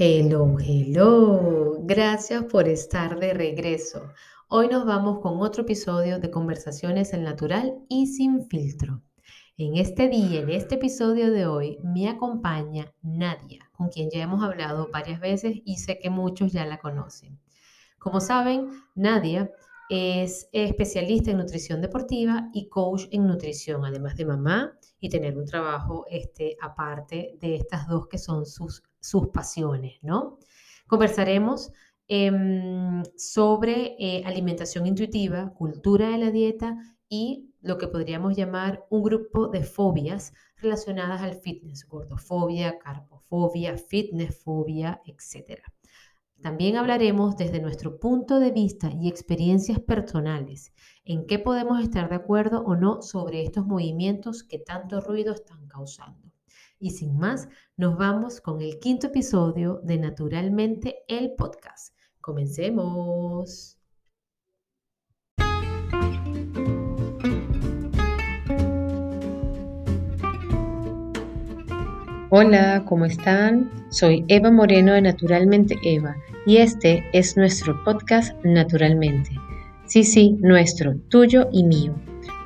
Hello, hello. Gracias por estar de regreso. Hoy nos vamos con otro episodio de Conversaciones en Natural y sin filtro. En este día, en este episodio de hoy, me acompaña Nadia, con quien ya hemos hablado varias veces y sé que muchos ya la conocen. Como saben, Nadia es especialista en nutrición deportiva y coach en nutrición, además de mamá y tener un trabajo este, aparte de estas dos que son sus sus pasiones, ¿no? Conversaremos em, sobre eh, alimentación intuitiva, cultura de la dieta y lo que podríamos llamar un grupo de fobias relacionadas al fitness, gordofobia, carbofobia, fitnessfobia, etc. También hablaremos desde nuestro punto de vista y experiencias personales en qué podemos estar de acuerdo o no sobre estos movimientos que tanto ruido están causando. Y sin más, nos vamos con el quinto episodio de Naturalmente el podcast. Comencemos. Hola, ¿cómo están? Soy Eva Moreno de Naturalmente Eva y este es nuestro podcast Naturalmente. Sí, sí, nuestro, tuyo y mío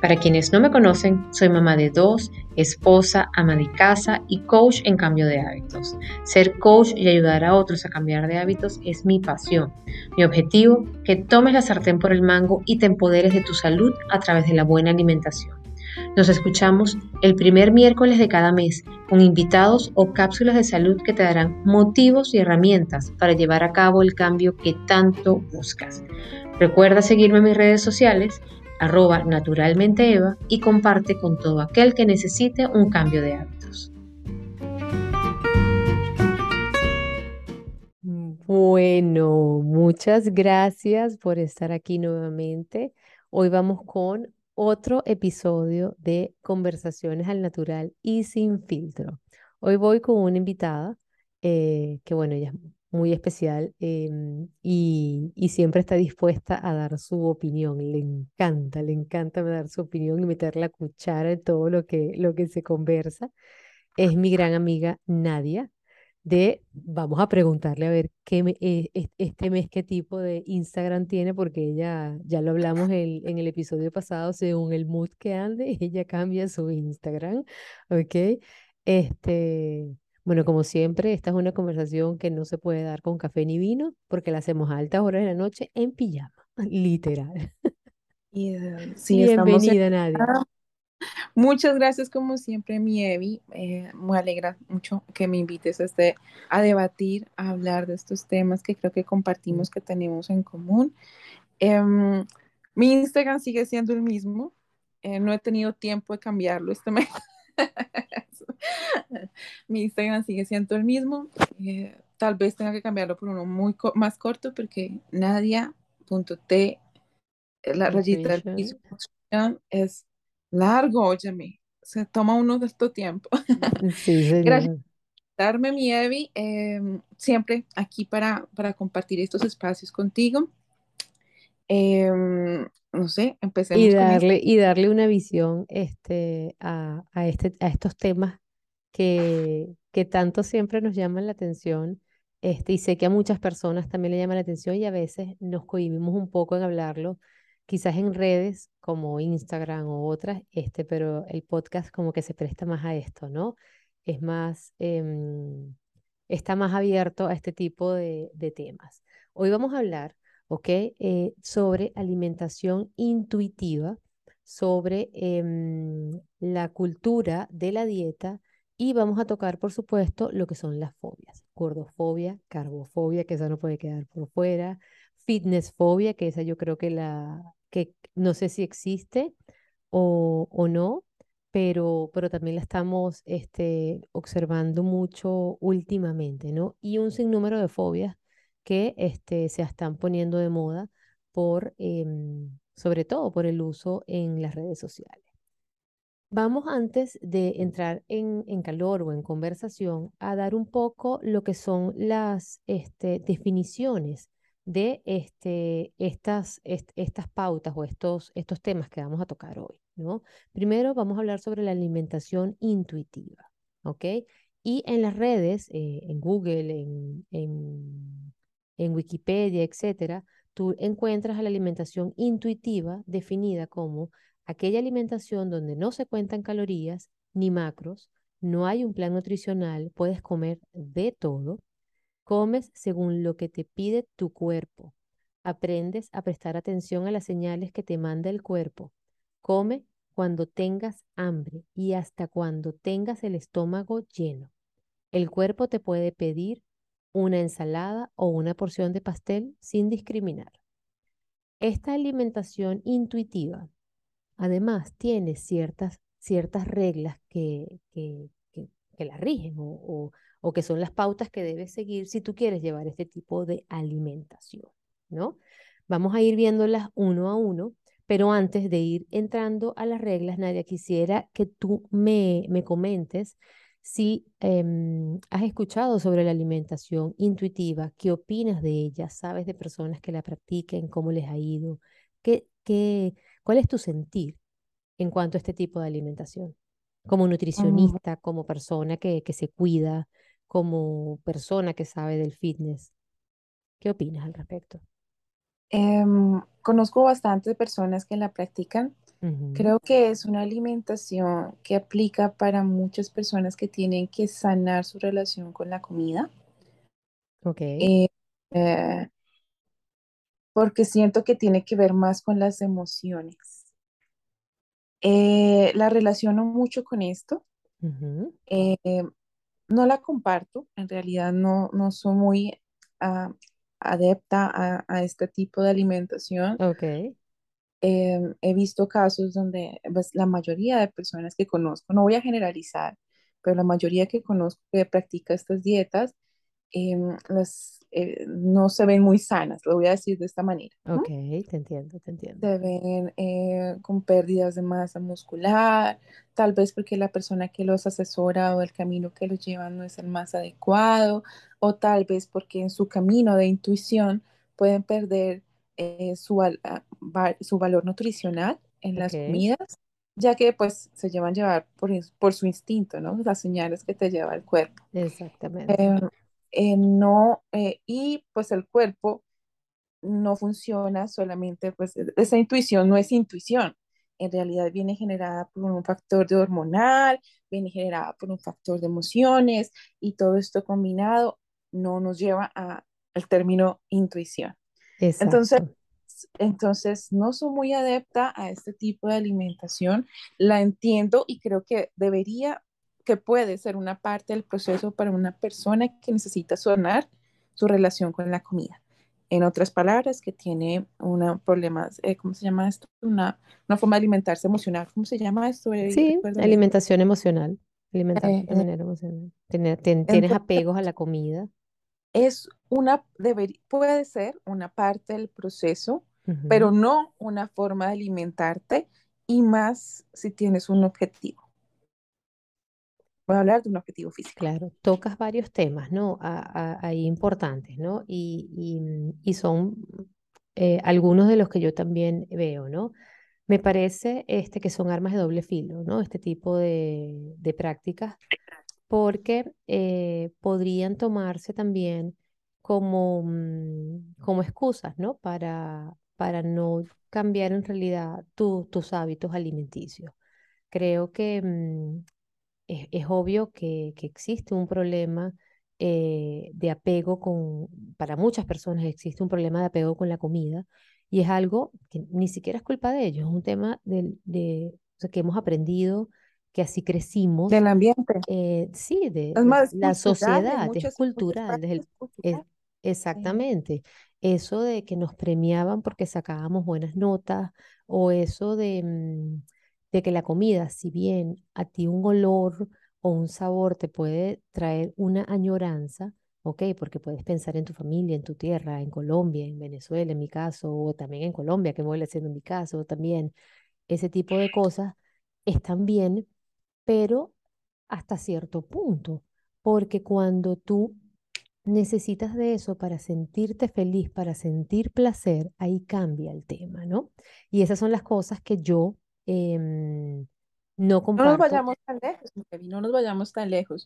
para quienes no me conocen, soy mamá de dos, esposa, ama de casa y coach en cambio de hábitos. Ser coach y ayudar a otros a cambiar de hábitos es mi pasión. Mi objetivo, que tomes la sartén por el mango y te empoderes de tu salud a través de la buena alimentación. Nos escuchamos el primer miércoles de cada mes con invitados o cápsulas de salud que te darán motivos y herramientas para llevar a cabo el cambio que tanto buscas. Recuerda seguirme en mis redes sociales arroba naturalmente Eva y comparte con todo aquel que necesite un cambio de hábitos. Bueno, muchas gracias por estar aquí nuevamente. Hoy vamos con otro episodio de Conversaciones al Natural y sin filtro. Hoy voy con una invitada eh, que, bueno, ella muy especial em, y, siempre está dispuesta a dar su opinión. Le encanta, le encanta dar su opinión y meter la cuchara en todo lo que, lo que se conversa. Es mi gran amiga Nadia de, vamos a preguntarle a ver qué eh, este mes qué tipo de Instagram tiene, porque ella, ya lo hablamos en, en el episodio pasado, según el mood que ande, ella cambia su Instagram, ¿ok? Este, bueno, como siempre, esta es una conversación que no se puede dar con café ni vino porque la hacemos a altas horas de la noche en pijama, literal. Eh, sí, Bienvenida, Nadia. Muchas gracias, como siempre, mi Evi. Eh, me alegra mucho que me invites a, este, a debatir, a hablar de estos temas que creo que compartimos, que tenemos en común. Em, mi Instagram sigue siendo el mismo. Eh, no he tenido tiempo de cambiarlo este mes. Mi Instagram sigue siendo el mismo. Eh, tal vez tenga que cambiarlo por uno muy más corto porque nadia.t, eh, la rayita es largo, óyeme. Se toma uno de estos tiempo. Sí, Gracias darme mi Evi, em, siempre aquí para, para compartir estos espacios contigo. Em, no sé, empecemos y darle, y darle una visión este, a, este, a estos temas que, que tanto siempre nos llaman la atención. Este, y sé que a muchas personas también le llama la atención y a veces nos cohibimos un poco en hablarlo, quizás en redes como Instagram o otras, este, pero el podcast como que se presta más a esto, ¿no? Es más, em, está más abierto a este tipo de, de temas. Hoy vamos a hablar ¿ok? Eh, sobre alimentación intuitiva, sobre em, la cultura de la dieta y vamos a tocar, por supuesto, lo que son las fobias. Gordofobia, carbofobia, que esa no puede quedar por fuera. Fitnessfobia, que esa yo creo que la, que no sé si existe o, o no, pero, pero también la estamos este, observando mucho últimamente, ¿no? Y un sinnúmero de fobias que este, se están poniendo de moda por, em, sobre todo por el uso en las redes sociales. Vamos antes de entrar en, calor o en conversación a dar un poco lo que son las este, definiciones de este, estas, pautas o estos, temas que vamos a tocar hoy. Primero vamos a hablar sobre la alimentación intuitiva. ¿ok? Y en las redes, eh, en Google, en Wikipedia, etcétera, tú encuentras a la alimentación intuitiva definida como aquella alimentación donde no se cuentan calorías ni macros, no hay un plan nutricional, puedes comer de todo, comes según lo que te pide tu cuerpo, aprendes a prestar atención a las señales que te manda el cuerpo, come cuando tengas hambre y hasta cuando tengas el estómago lleno. El cuerpo te puede pedir una ensalada o una porción de pastel sin discriminar. Esta alimentación intuitiva además tiene ciertas, ciertas reglas que, que, la rigen o, o, que son las pautas que debes seguir si tú quieres llevar este tipo de alimentación, ¿no? Vamos a ir viéndolas uno a uno, pero antes de ir entrando a las reglas, Nadia, quisiera que tú me, me comentes si em, has escuchado sobre la alimentación intuitiva, ¿qué opinas de ella? ¿Sabes de personas que la practiquen? ¿Cómo les ha ido? ¿Qué, qué, ¿Cuál es tu sentir en cuanto a este tipo de alimentación? Como nutricionista, como persona que, que se cuida, como persona que sabe del fitness. ¿Qué opinas al respecto? Em, conozco bastantes personas que la practican Creo que es una alimentación que aplica para muchas personas que tienen que sanar su relación con la comida. Ok. Eh, eh, porque siento que tiene que ver más con las emociones. Eh, la relaciono mucho con esto. no la comparto, en realidad no, no soy muy ah, adepta a, a, este tipo de alimentación. Ok. Em, he visto casos donde pues, la mayoría de personas que conozco, no voy a generalizar, pero la mayoría que conozco que practica estas dietas, em, las, eh, no se ven muy sanas, lo voy a decir de esta manera. Ok, te entiendo, te entiendo. Se ven eh, con pérdidas de masa muscular, tal vez porque la persona que los asesora o el camino que los lleva no es el más adecuado, o tal vez porque en su camino de intuición pueden perder eh, su, ah, su, valor nutricional en las comidas, ya que pues se llevan llevar por, por, su instinto, ¿no? Las señales que te lleva el cuerpo. Exactamente. Em, eh, no, eh, y pues el cuerpo no funciona solamente, pues e, esa intuición no es intuición, en realidad viene generada por un factor de hormonal, viene generada por un factor de emociones y todo esto combinado no nos lleva a, al término intuición. Entonces, entonces, no soy muy adepta a este tipo de alimentación. La entiendo y creo que debería, que puede ser una parte del proceso para una persona que necesita sanar su relación con la comida. En otras palabras, que tiene un problema, eh, ¿cómo se llama esto? Una, una, forma de alimentarse emocional. ¿Cómo se llama esto? Sí, alimentación emocional. Alimentarse de eh, eh. manera emocional. tienes apegos a la comida es una, puede ser una parte del proceso, pero no una forma de alimentarte y más si tienes un objetivo. Voy a hablar de un objetivo físico. Claro, tocas varios temas, ¿no? Ahí importantes, ¿no? Y, y, son eh, algunos de los que yo también veo, ¿no? Me parece este, que son armas de doble filo, ¿no? Este tipo de, de prácticas porque eh, podrían tomarse también como, mm, como excusas, ¿no? Para, para no cambiar en realidad tus hábitos alimenticios. Creo que mm, es, obvio que, existe un problema eh, de apego con, para muchas personas existe un problema de apego con la comida y es algo que ni siquiera es culpa de ellos, es un tema de, de que hemos aprendido que así crecimos. Del ambiente. Eh, sí, de, la sociedad, es cultural. exactamente. Eso de que nos premiaban porque sacábamos buenas notas o eso de, mm, de que la comida, si bien a ti un olor o un sabor te puede traer una añoranza, ¿ok? Porque puedes pensar en tu familia, en tu tierra, en Colombia, en Venezuela, en mi caso, o también en Colombia, que me voy haciendo en mi caso, también ese tipo de cosas están bien, pero hasta cierto punto, porque cuando tú necesitas de eso para sentirte feliz, para sentir placer, ahí cambia el tema, ¿no? Y esas son las cosas que yo em, no comparto. No nos vayamos tan lejos, no nos vayamos tan lejos.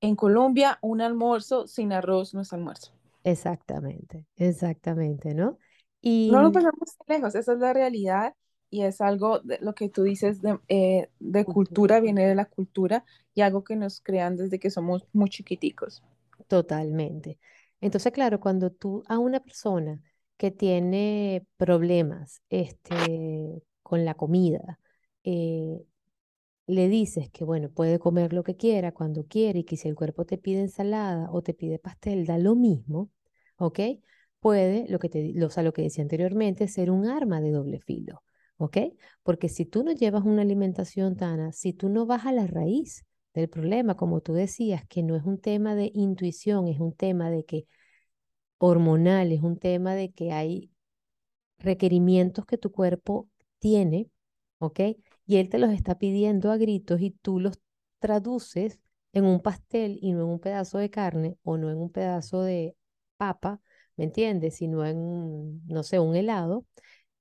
En Colombia, un almuerzo sin arroz no es almuerzo. Exactamente, exactamente, ¿no? No Y nos vayamos tan lejos, esa es la realidad y es algo de lo que tú dices de, eh, de cultura, cultura, viene de la cultura y algo que nos crean desde que somos muy chiquiticos. totalmente. Entonces, claro, cuando tú a una persona que tiene problemas este, con la comida, eh, le dices que, bueno, puede comer lo que quiera, cuando quiere, y que si el cuerpo te pide ensalada o te pide pastel, da lo mismo, ¿ok? Puede, lo que te, lo, o sea, lo que decía anteriormente, ser un arma de doble filo, ¿ok? Porque si tú no llevas una alimentación sana, si tú no vas a la raíz del problema, como tú decías, que no es un tema de intuición, es un tema de que hormonal, es un tema de que hay requerimientos que tu cuerpo tiene, ¿ok? Y él te los está pidiendo a gritos y tú los traduces en un pastel y no en un pedazo de carne o no en un pedazo de papa, ¿me entiendes? Sino en, no sé, un helado.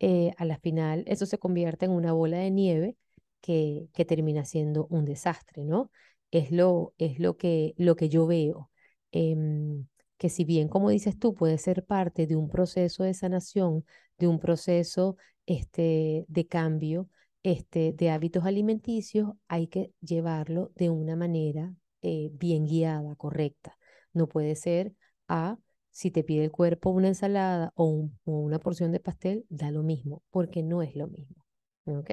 Eh, a la final eso se convierte en una bola de nieve que, que termina siendo un desastre, ¿no? Es lo, es lo que, lo que yo veo. em, que si bien, como dices tú, puede ser parte de un proceso de sanación, de un proceso este, de cambio este, de hábitos alimenticios, hay que llevarlo de una manera eh, bien guiada, correcta. No puede ser a, si te pide el cuerpo una ensalada o, un- o una porción de pastel, da lo mismo, porque no es lo mismo. ¿Ok?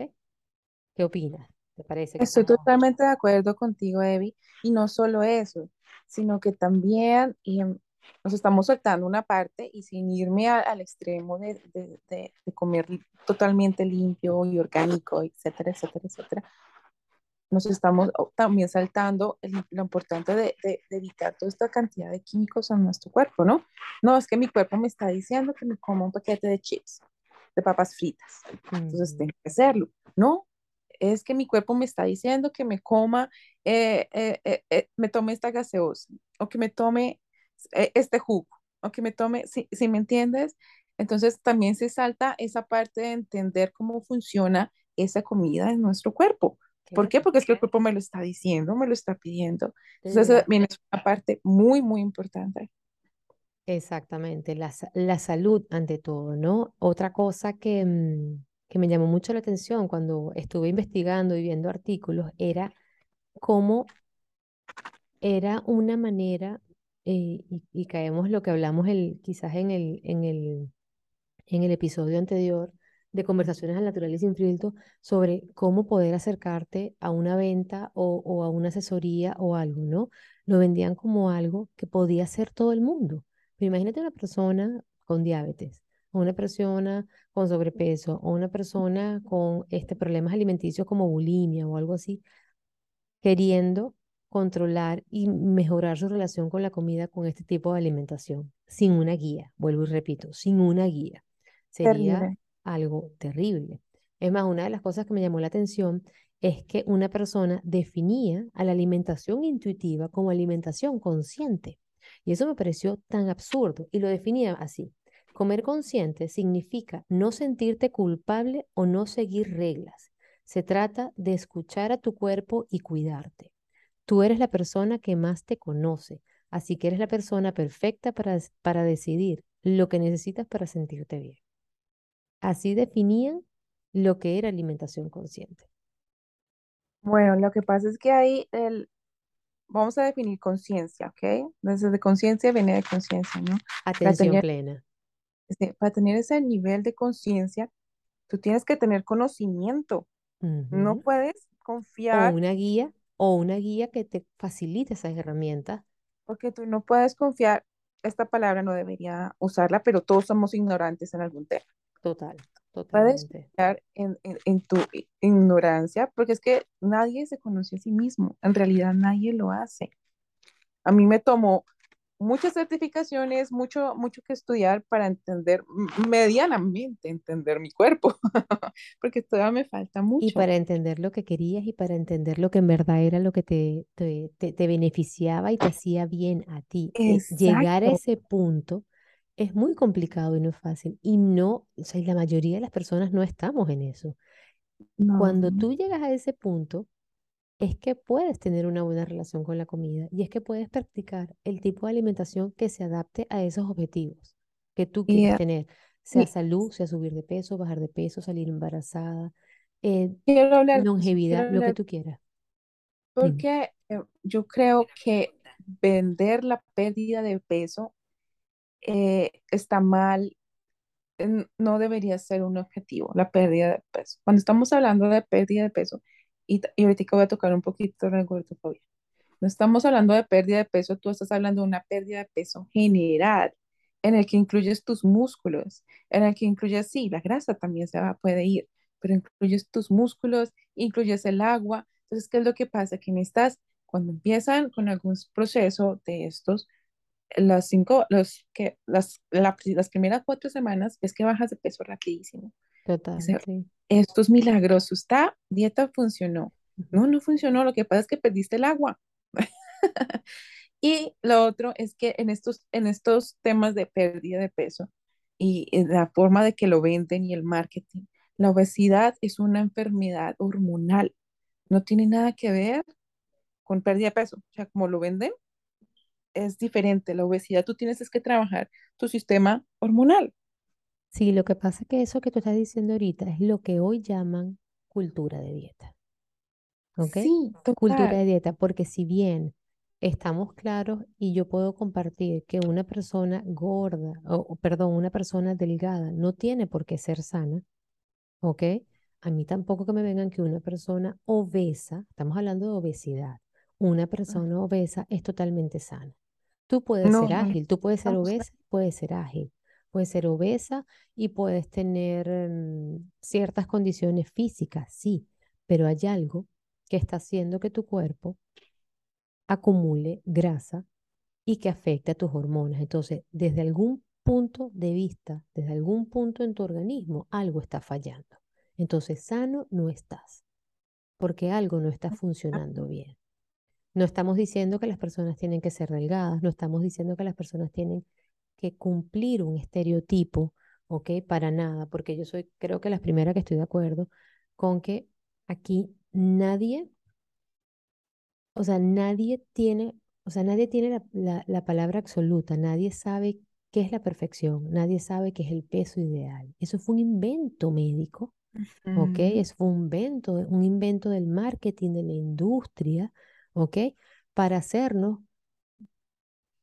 ¿Qué opinas? ¿Te parece que Estoy totalmente de acuerdo contigo, Evi, y no solo eso, sino que también em, nos estamos soltando una parte y sin irme a- al extremo de, de- de- de comer totalmente limpio y orgánico, etcétera, etcétera, etcétera, nos estamos oh, también saltando el- lo importante de, de- de evitar toda esta cantidad de químicos en nuestro cuerpo, ¿no? No, es que mi cuerpo me está diciendo que me coma un paquete de chips, de papas fritas, entonces tengo que hacerlo, ¿no? Es que mi cuerpo me está diciendo que me coma, eh, eh, eh, me tome esta gaseosa, o que me tome este jugo, o que me tome, si, si me entiendes, entonces también se salta esa parte de entender cómo funciona esa comida en nuestro cuerpo. ¿Por qué? Porque es que el cuerpo me lo está diciendo, me lo está pidiendo. Entonces, eso es una parte muy, muy importante. Exactamente, la, la salud ante todo, ¿no? Otra cosa que, mm, que me llamó mucho la atención cuando estuve investigando y viendo artículos era cómo era una manera, eh, y, y caemos lo que hablamos el, quizás en el, en el, en el episodio anterior de Conversaciones al Natural y sin filtro sobre cómo poder acercarte a una venta o, a una asesoría o algo, ¿no? Lo vendían como algo que podía hacer todo el mundo. Pero imagínate una persona con diabetes, o una persona con sobrepeso, o una persona con este, problemas alimenticios como bulimia o algo así queriendo controlar y mejorar su relación con la comida con este tipo de alimentación, sin una guía, vuelvo y repito, sin una guía. Sería. Algo terrible. Es más, una de las cosas que me llamó la atención es que una persona definía a la alimentación intuitiva como alimentación consciente. Y eso me pareció tan absurdo y lo definía así. Comer consciente significa no sentirte culpable o no seguir reglas. Se trata de escuchar a tu cuerpo y cuidarte. Tú eres la persona que más te conoce, así que eres la persona perfecta para, para decidir lo que necesitas para sentirte bien. Así definían lo que era alimentación consciente. Bueno, lo que pasa es que ahí el, vamos a definir conciencia, ¿ok? Desde de conciencia viene de conciencia, ¿no? Atención tener, plena. este, para tener ese nivel de conciencia, tú tienes que tener conocimiento. No puedes O confiar, una guía, o una guía que te facilite esas herramientas. porque tú no puedes confiar, esta palabra no debería usarla, pero todos somos ignorantes en algún tema. Total, Puedes totalmente. confiar en, en, en tu ignorancia, porque es que nadie se conoce a sí mismo, en realidad nadie lo hace. A mí me tomó muchas certificaciones, mucho, mucho que estudiar para entender, medianamente entender mi cuerpo, porque todavía me falta Y mucho. para entender lo que querías y para entender lo que en verdad era lo que te, te, te- te beneficiaba y te hacía bien a ti. Eh, llegar a Exacto. ese punto es muy complicado y no es fácil. Y no, o sea, la mayoría de las personas no estamos en eso. Cuando No, tú llegas a ese punto, es que puedes tener una buena relación con la comida y es que puedes practicar el tipo de alimentación que se adapte a esos objetivos que tú quieres tener, sea salud, sea subir de peso, bajar de peso, salir embarazada, eh, longevidad, lo que tú quieras. Porque eh, yo creo que vender la pérdida de peso eh, está mal, no debería ser un objetivo, la pérdida de peso. Cuando estamos hablando de pérdida de peso, y, y ahorita voy a tocar un poquito la gordofobia, no estamos hablando de pérdida de peso, tú estás hablando de una pérdida de peso general, en el que incluyes tus músculos, en el que incluyes, sí, la grasa también se va, puede ir, pero incluyes tus músculos, incluyes el agua. Entonces, ¿qué es lo que pasa? Que en estas, cuando empiezan con algún proceso de estos, las cinco, los que, las, las primeras cuatro semanas es que bajas de peso rapidísimo. Total, Esto es milagroso. Esta dieta funcionó. No, no funcionó. Lo que pasa es que perdiste el agua. y lo otro es que en estos, en estos temas de pérdida de peso y la forma de que lo venden y el marketing, la obesidad es una enfermedad hormonal. No tiene nada que ver con pérdida de peso. O sea, como lo venden, es diferente. La obesidad tú tienes es que trabajar tu sistema hormonal. Sí, lo que pasa es que eso que tú estás diciendo ahorita es lo que hoy llaman cultura de dieta. ¿Ok? Sí, Cultura de dieta, porque si bien estamos claros y yo puedo compartir que una persona gorda, o perdón, una persona delgada no tiene por qué ser sana, ¿ok? A mí tampoco que me vengan que una persona obesa, estamos hablando de obesidad, una persona obesa es totalmente sana. Tú puedes ser ágil, tú puedes ser obesa, puedes ser ágil, puedes ser obesa y puedes tener mm, ciertas condiciones físicas, sí, pero hay algo que está haciendo que tu cuerpo acumule grasa y que afecte a tus hormonas. Entonces, desde algún punto de vista, desde algún punto en tu organismo, algo está fallando. Entonces, sano no estás, porque algo no está funcionando bien. No estamos diciendo que las personas tienen que ser delgadas, no estamos diciendo que las personas tienen que cumplir un estereotipo, ¿ok? Para nada, porque yo soy, creo que la primera que estoy de acuerdo con que aquí nadie, o sea, nadie tiene, o sea, nadie tiene la, la palabra absoluta, nadie sabe qué es la perfección, nadie sabe qué es el peso ideal. Eso fue un invento médico, ¿ok? Eso fue un invento, un invento del marketing, de la industria, ¿ok? Para hacernos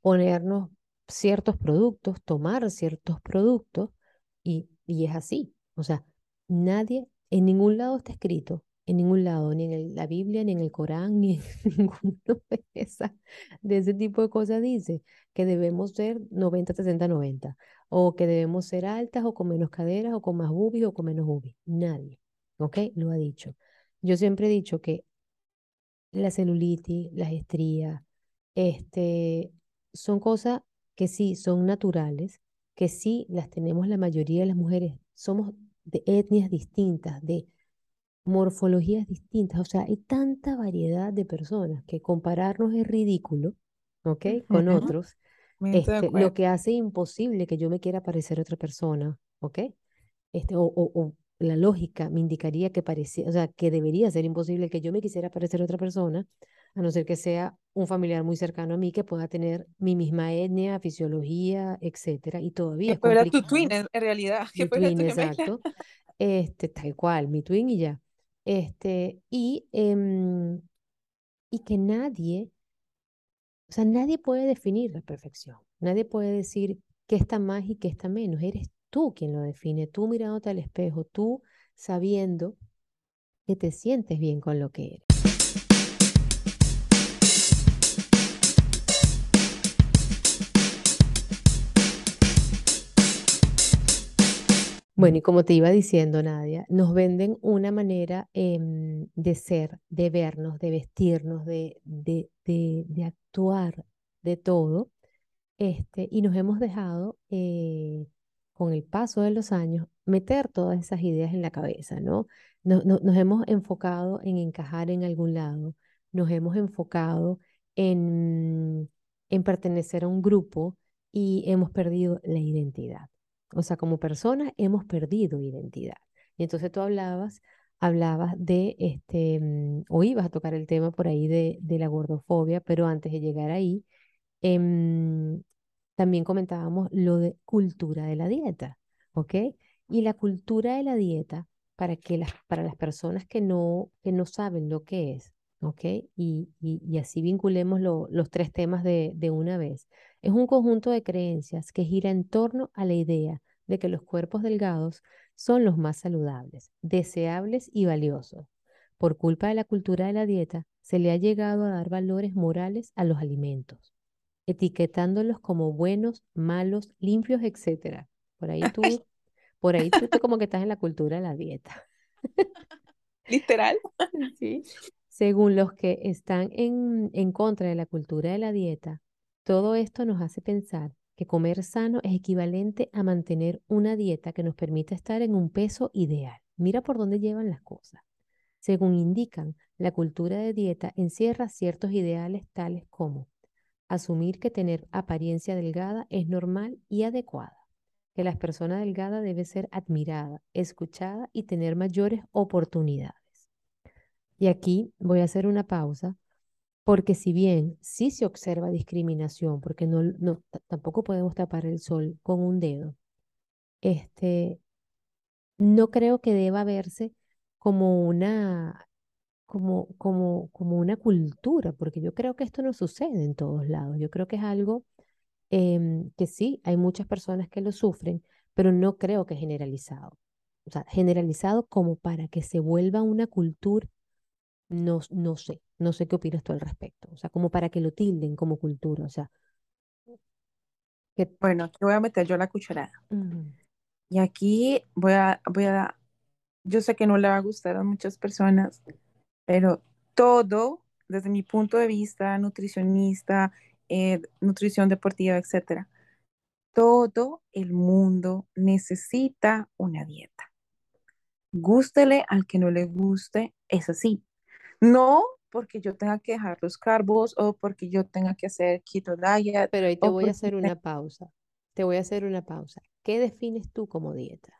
ponernos ciertos productos, tomar ciertos productos, y, y es así. O sea, nadie, en ningún lado está escrito en ningún lado, ni en la Biblia, ni en el Corán, ni en ninguno de, de ese tipo de cosas dice que debemos ser 90, 60, 90, o que debemos ser altas o con menos caderas, o con más boobies o con menos boobies. Nadie, ¿ok? Lo ha dicho. Yo siempre he dicho que la celulitis, las estrías, este, son cosas que sí son naturales, que sí las tenemos la mayoría de las mujeres. Somos de etnias distintas, de morfologías distintas, o sea, hay tanta variedad de personas que compararnos es ridículo, ¿ok? Con otros, este, lo que hace imposible que yo me quiera parecer a otra persona, ¿ok? Este, o, o, la lógica me indicaría que parecía, o sea, que debería ser imposible que yo me quisiera parecer a otra persona, a no ser que sea un familiar muy cercano a mí que pueda tener mi misma etnia, fisiología, etcétera, y todavía es fuera tu twin en realidad, que fuera twin, exacto, este, tal cual, mi twin y ya. Este, y, em, y que nadie, o sea, nadie puede definir la perfección. Nadie puede decir qué está más y qué está menos. Eres tú quien lo define, tú mirándote al espejo, tú sabiendo que te sientes bien con lo que eres. Bueno, y como te iba diciendo, Nadia, nos venden una manera em, de ser, de vernos, de vestirnos, de, de, de, actuar, de todo, este, y nos hemos dejado, eh, con el paso de los años, meter todas esas ideas en la cabeza, ¿no? Nos, hemos enfocado en encajar en algún lado, nos hemos enfocado en, en pertenecer a un grupo y hemos perdido la identidad. O sea, como personas hemos perdido identidad. Y entonces tú hablabas hablabas de, este, mm, o ibas a tocar el tema por ahí de, de la gordofobia, pero antes de llegar ahí, em, también comentábamos lo de cultura de la dieta, ¿ok? Y la cultura de la dieta, para, que las, para las personas que no, que no saben lo que es, ¿ok? Y, y, así vinculemos los tres temas de, de una vez. Es un conjunto de creencias que gira en torno a la idea de que los cuerpos delgados son los más saludables, deseables y valiosos. Por culpa de la cultura de la dieta, se le ha llegado a dar valores morales a los alimentos, etiquetándolos como buenos, malos, limpios, etc. Por ahí tú, por ahí tú, como que estás en la cultura de la dieta. Literal. Sí. Según los que están en, en contra de la cultura de la dieta, todo esto nos hace pensar que comer sano es equivalente a mantener una dieta que nos permite estar en un peso ideal. Mira por dónde llevan las cosas. Según indican, la cultura de dieta encierra ciertos ideales tales como asumir que tener apariencia delgada es normal y adecuada, que la persona delgada debe ser admirada, escuchada y tener mayores oportunidades. Y aquí voy a hacer una pausa porque si bien sí se observa discriminación, porque no, tampoco podemos tapar el sol con un dedo, este, no creo que deba verse como una, como, como, como una cultura, porque yo creo que esto no sucede en todos lados. Yo creo que es algo em, que sí, hay muchas personas que lo sufren, pero no creo que generalizado. O sea, generalizado como para que se vuelva una cultura no, no sé, no sé qué opinas tú al respecto. O sea, como para que lo tilden como cultura. O sea, Bueno, aquí voy a meter yo la cucharada. Y aquí voy a, voy a, yo sé que no le va a gustar a muchas personas, pero todo, desde mi punto de vista, nutricionista, eh, nutrición deportiva, etcétera, todo el mundo necesita una dieta. Gústele al que no le guste, es así. No porque yo tenga que dejar los carbos o porque yo tenga que hacer keto diet. Pero ahí te voy a hacer una pausa. Te voy a hacer una pausa. ¿Qué defines tú como dieta?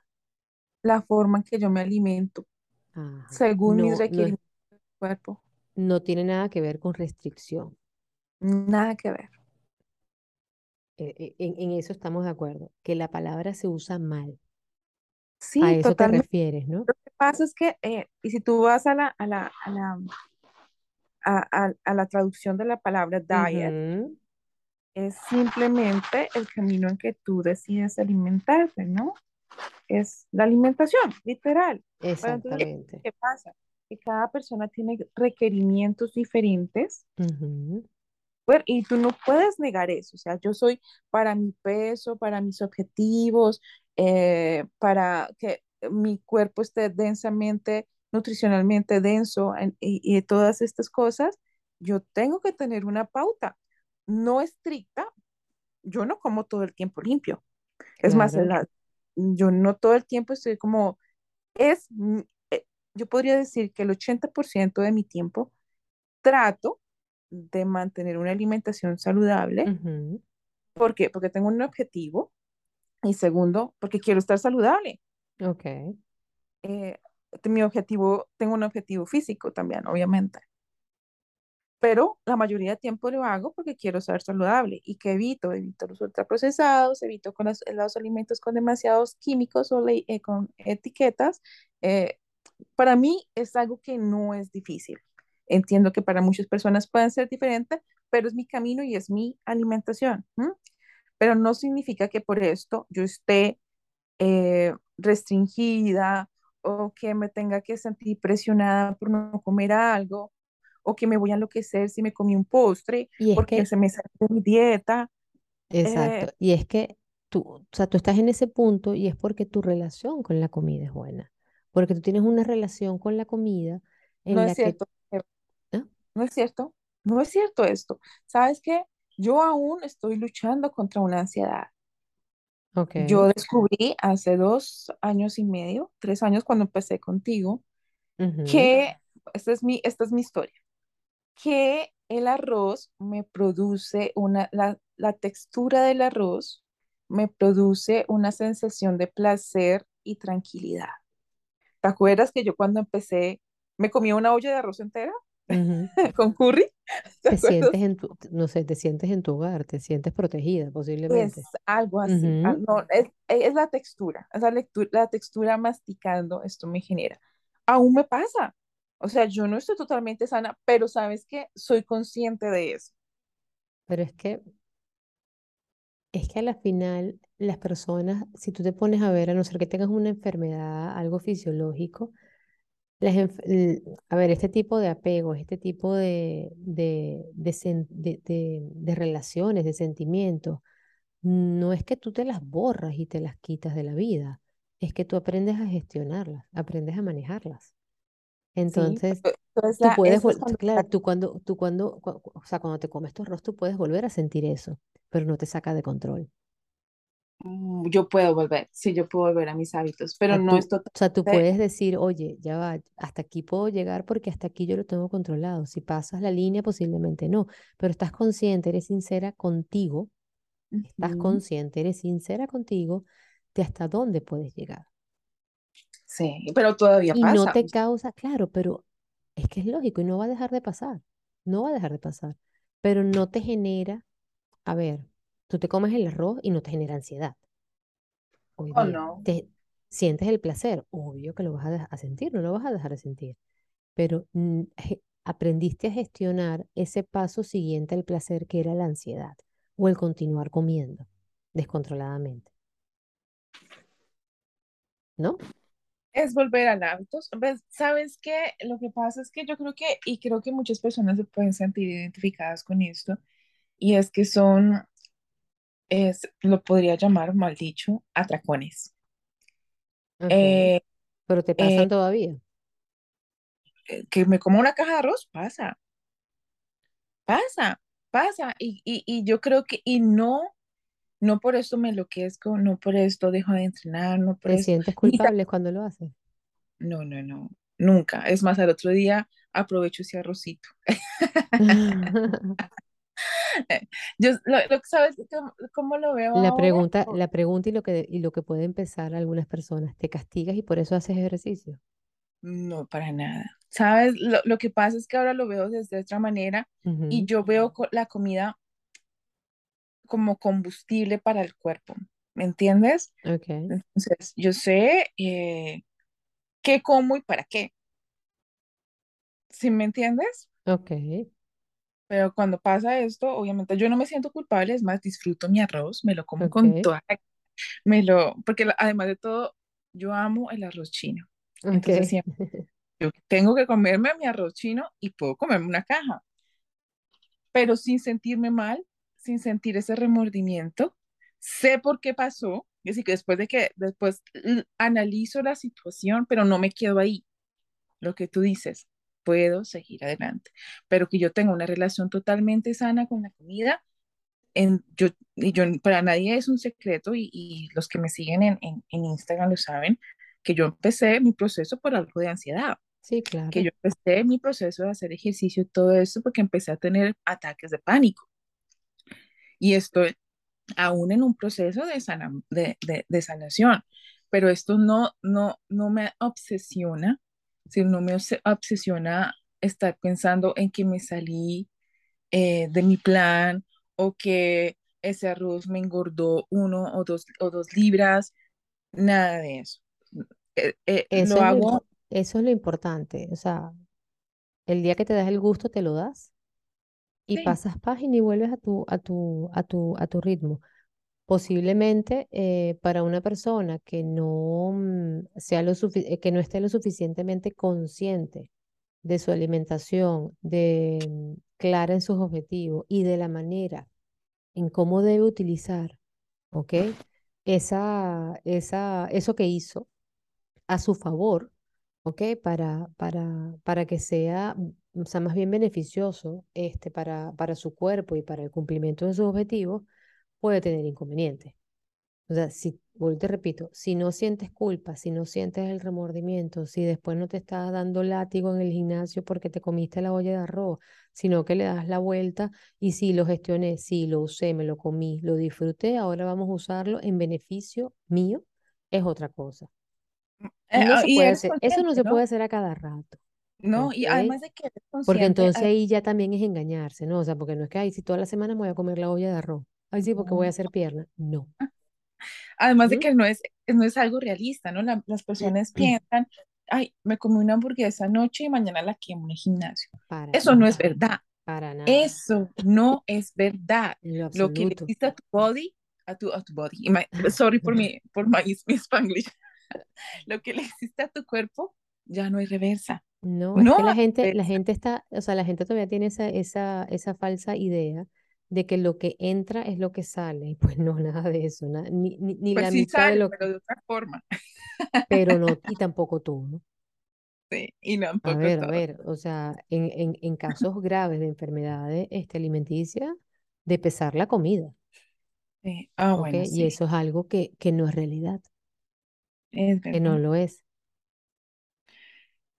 La forma en que yo me alimento, según mis requerimientos cuerpo. No tiene nada que ver con restricción. Nada que ver. E, e, en, eso estamos de acuerdo, que la palabra se usa mal. Sí, a eso te refieres, ¿no? Lo que pasa es que, eh, y si tú vas a la, a la, a la, a, la traducción de la palabra diet, es simplemente el camino en que tú decides alimentarte, ¿no? Es la alimentación, literal. Exactamente. ¿Qué pasa? Que cada persona tiene requerimientos diferentes. Y tú no puedes negar eso, o sea, yo soy para mi peso, para mis objetivos, eh, para que mi cuerpo esté densamente, nutricionalmente denso y, todas estas cosas, yo tengo que tener una pauta, no estricta, yo no como todo el tiempo limpio. Es más, yo no todo el tiempo estoy como, es, yo podría decir que el 80% de mi tiempo trato de mantener una alimentación saludable. ¿Por qué? Porque tengo un objetivo y segundo, porque quiero estar saludable. Ok. Eh, mi objetivo, tengo un objetivo físico también, obviamente. Pero la mayoría de tiempo lo hago porque quiero estar saludable y que evito, evito los ultraprocesados, evito con los, alimentos con demasiados químicos o eh, con etiquetas. Eh, para mí es algo que no es difícil. Entiendo que para muchas personas pueden ser diferentes, pero es mi camino y es mi alimentación. Pero no significa que por esto yo esté eh, restringida o que me tenga que sentir presionada por no comer algo o que me voy a enloquecer si me comí un postre porque se me sale de mi dieta. Exacto. Eh, y es que tú, o sea, tú estás en ese punto y es porque tu relación con la comida es buena. Porque tú tienes una relación con la comida en no la es cierto. No es cierto, no es cierto esto. ¿Sabes qué? Yo aún estoy luchando contra una ansiedad. Okay. Yo descubrí hace dos años y medio, tres años cuando empecé contigo, que esta es, mi, esta es mi historia, que el arroz me produce una, la, la textura del arroz me produce una sensación de placer y tranquilidad. ¿Te acuerdas que yo cuando empecé me comía una olla de arroz entera con curry? ¿Te, sientes en tu, no sé, te sientes en tu hogar, te sientes protegida posiblemente. Es algo así. No, es, es, la textura, esa lectura, la textura masticando, esto me genera. Aún me pasa. O sea, yo no estoy totalmente sana, pero sabes que soy consciente de eso. Pero es que, es que a la final las personas, si tú te pones a ver, a no ser que tengas una enfermedad, algo fisiológico, las a ver, este tipo de apegos, este tipo de, de, de, relaciones, de sentimientos, no es que tú te las borras y te las quitas de la vida, es que tú aprendes a gestionarlas, aprendes a manejarlas. Entonces, tú puedes, claro, tú cuando, tú cuando, o sea, cuando te comes tu arroz, tú puedes volver a sentir eso, pero no te saca de control. Mm, yo puedo volver, sí, yo puedo volver a mis hábitos, pero no es total. O sea, tú puedes decir, oye, ya va, hasta aquí puedo llegar porque hasta aquí yo lo tengo controlado. Si pasas la línea, posiblemente no, pero estás consciente, eres sincera contigo, estás consciente, eres sincera contigo de hasta dónde puedes llegar. Sí, pero todavía y no te causa, claro, pero es que es lógico y no va a dejar de pasar, no va a dejar de pasar, pero no te genera, a ver, Tú te comes el arroz y no te genera ansiedad. Hoy oh, no. Te sientes el placer, obvio que lo vas a, sentir, no lo vas a dejar de sentir. Pero aprendiste a gestionar ese paso siguiente al placer que era la ansiedad o el continuar comiendo descontroladamente. ¿No? Es volver al hábito. ¿Sabes qué? Lo que pasa es que yo creo que, y creo que muchas personas se pueden sentir identificadas con esto, y es que son es, lo podría llamar, mal dicho, atracones. Eh, Pero te pasan eh, todavía. Eh, que me como una caja de arroz, pasa. Pasa, pasa. Y, y, yo creo que, y no, no por esto me enloquezco, no por esto dejo de entrenar, no por ¿Te sientes culpable cuando lo haces? No, no, no, nunca. Es más, al otro día aprovecho ese arrocito. Yo, lo, ¿sabes cómo, lo veo? La pregunta, la pregunta y lo que y lo que puede empezar algunas personas, ¿te castigas y por eso haces ejercicio? No, para nada. ¿Sabes? Lo, lo que pasa es que ahora lo veo desde otra manera y yo veo la comida como combustible para el cuerpo, ¿me entiendes? Okay. Entonces, yo sé eh, qué como y para qué. ¿Sí me entiendes? Ok. Pero cuando pasa esto, obviamente yo no me siento culpable, es más, disfruto mi arroz, me lo como con toda, me lo, porque además de todo, yo amo el arroz chino. Entonces siempre, yo tengo que comerme mi arroz chino y puedo comerme una caja, pero sin sentirme mal, sin sentir ese remordimiento. Sé por qué pasó, y así que después de que después analizo la situación, pero no me quedo ahí. Lo que tú dices, puedo seguir adelante. Pero que yo tenga una relación totalmente sana con la comida, en, yo, y yo, para nadie es un secreto y, los que me siguen en, en, Instagram lo saben, que yo empecé mi proceso por algo de ansiedad. Sí, claro. Que yo empecé mi proceso de hacer ejercicio y todo eso porque empecé a tener ataques de pánico. Y estoy aún en un proceso de, sana, de, de, de, sanación, pero esto no, no, no me obsesiona si no me obsesiona estar pensando en que me salí eh, de mi plan o que ese arroz me engordó uno o dos, o dos libras, nada de eso. Eh, eh, eso, lo hago... eso es lo importante, o sea, el día que te das el gusto te lo das y pasas página y vuelves a tu, a tu, a tu, a tu ritmo. Posiblemente eh, para una persona que no, mm, sea lo eh, que no esté lo suficientemente consciente de su alimentación, de mm, clara en sus objetivos y de la manera en cómo debe utilizar, ¿ok? Esa, esa, eso que hizo a su favor, ¿ok? Para, para, para que sea, mm, sea más bien beneficioso este, para, para su cuerpo y para el cumplimiento de sus objetivos, puede tener inconvenientes. O sea, si, te repito, si no sientes culpa, si no sientes el remordimiento, si después no te estás dando látigo en el gimnasio porque te comiste la olla de arroz, sino que le das la vuelta y si lo gestioné, sí, lo usé, me lo comí, lo disfruté, ahora vamos a usarlo en beneficio mío, es otra cosa. Eh, No ah, se puede hacer, eso no se puede hacer a cada rato, No, y además de que Porque entonces ah, ahí ya también es engañarse, ¿no? O sea, porque no es que, ay, si toda la semana me voy a comer la olla de arroz. Ay, sí, porque voy a no. hacer pierna. No. además de ¿Mm? que no es, no es algo realista, ¿no? La- las personas piensan, ay, me comí una hamburguesa anoche y mañana la quemo en el gimnasio. Para Eso no es verdad. para nada, Eso no es verdad. lo Lo que le hiciste a tu body, a tu, a tu body, my- sorry por mi, por my, mi Spanglish, lo que le hiciste a tu cuerpo, ya no hay reversa. No, es No que la gente, la gente está, o sea, la gente todavía tiene esa, esa, esa falsa idea de que lo que entra es lo que sale. Y pues no, nada de eso, na- ni, ni, ni Pues la sí mitad de lo pero que, de otra forma. pero no, y tampoco todo. Sí, y A tampoco ver, a ver, o sea, en, en, en casos graves de enfermedades este, alimenticias, de pesar la comida, Sí. Ah, bueno, Y eso es algo que, que no es realidad, es que no lo es.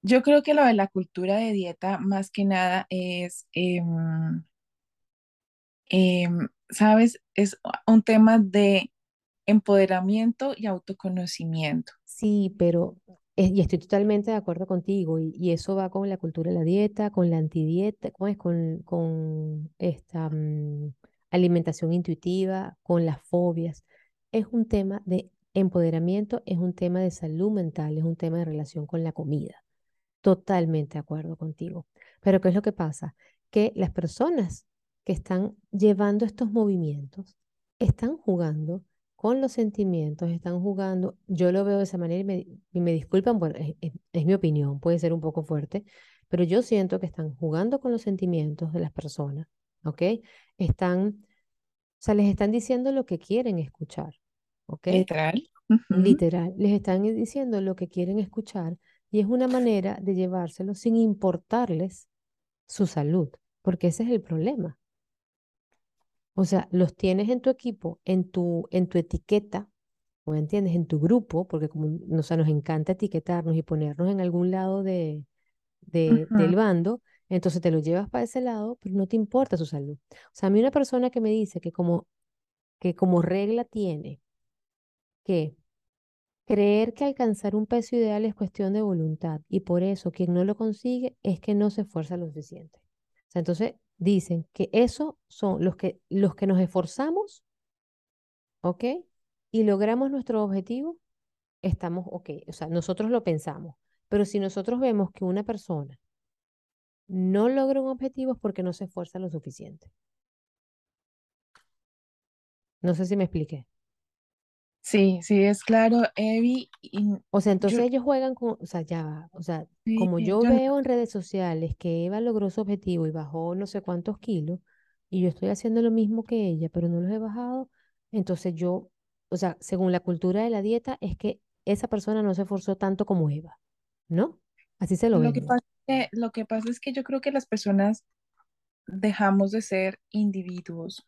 Yo creo que lo de la cultura de dieta, más que nada, es, em, em, ¿sabes? Es un tema de empoderamiento y autoconocimiento. Sí, pero, eh, y estoy totalmente de acuerdo contigo, y, eso va con la cultura de la dieta, con la antidieta, ¿cómo con esta mm, alimentación intuitiva, con las fobias. Es un tema de empoderamiento, es un tema de salud mental, es un tema de relación con la comida. Totalmente de acuerdo contigo. Pero ¿qué es lo que pasa? Que las personas que están llevando estos movimientos están jugando con los sentimientos, están jugando, yo lo veo de esa manera y me, y me disculpan, bueno, es, es- es mi opinión, puede ser un poco fuerte, pero yo siento que están jugando con los sentimientos de las personas, ¿ok? Están, o sea, les están diciendo lo que quieren escuchar, ¿ok? Literal. Literal, les están diciendo lo que quieren escuchar y es una manera de llevárselo sin importarles su salud, porque ese es el problema. O sea, los tienes en tu equipo, en tu, en tu etiqueta, ¿o entiendes? En tu grupo, porque como o sea, nos encanta etiquetarnos y ponernos en algún lado de, de- del bando, entonces te lo llevas para ese lado, pero no te importa su salud. O sea, a mí una persona que me dice que como, que como regla tiene que Creer que alcanzar un peso ideal es cuestión de voluntad y por eso quien no lo consigue es que no se esfuerza lo suficiente. O sea, entonces dicen que eso son los que, los que nos esforzamos, ¿ok? Y logramos nuestro objetivo, estamos, ok. O sea, nosotros lo pensamos. Pero si nosotros vemos que una persona no logra un objetivo es porque no se esfuerza lo suficiente. No sé si me expliqué. Sí, sí, es claro, Evi. Y O sea, yo, entonces ellos juegan con, o sea, ya va, o sea, sí, como yo veo en redes sociales que Eva logró su objetivo y bajó no sé cuántos kilos, y yo estoy haciendo lo mismo que ella, pero no los he bajado, entonces yo, o sea, según la cultura de la dieta, es que esa persona no se esforzó tanto como Eva, ¿no? Así se lo lo que venden. pasa es que, lo que pasa es que yo creo que las personas dejamos de ser individuos,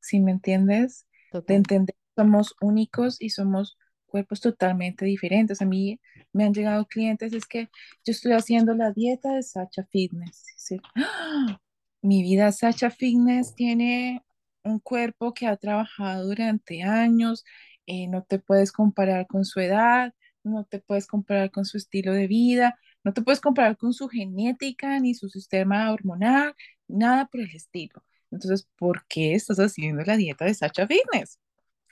¿sí me entiendes? De entender somos únicos y somos cuerpos totalmente diferentes. A mí me han llegado clientes, es que yo estoy haciendo la dieta de Sacha Fitness. ¿sí? ¡Ah! Mi vida Sacha Fitness tiene un cuerpo que ha trabajado durante años, eh, no te puedes comparar con su edad, no te puedes comparar con su estilo de vida, no te puedes comparar con su genética ni su sistema hormonal nada por el estilo. Entonces, ¿por qué estás haciendo la dieta de Sacha Fitness?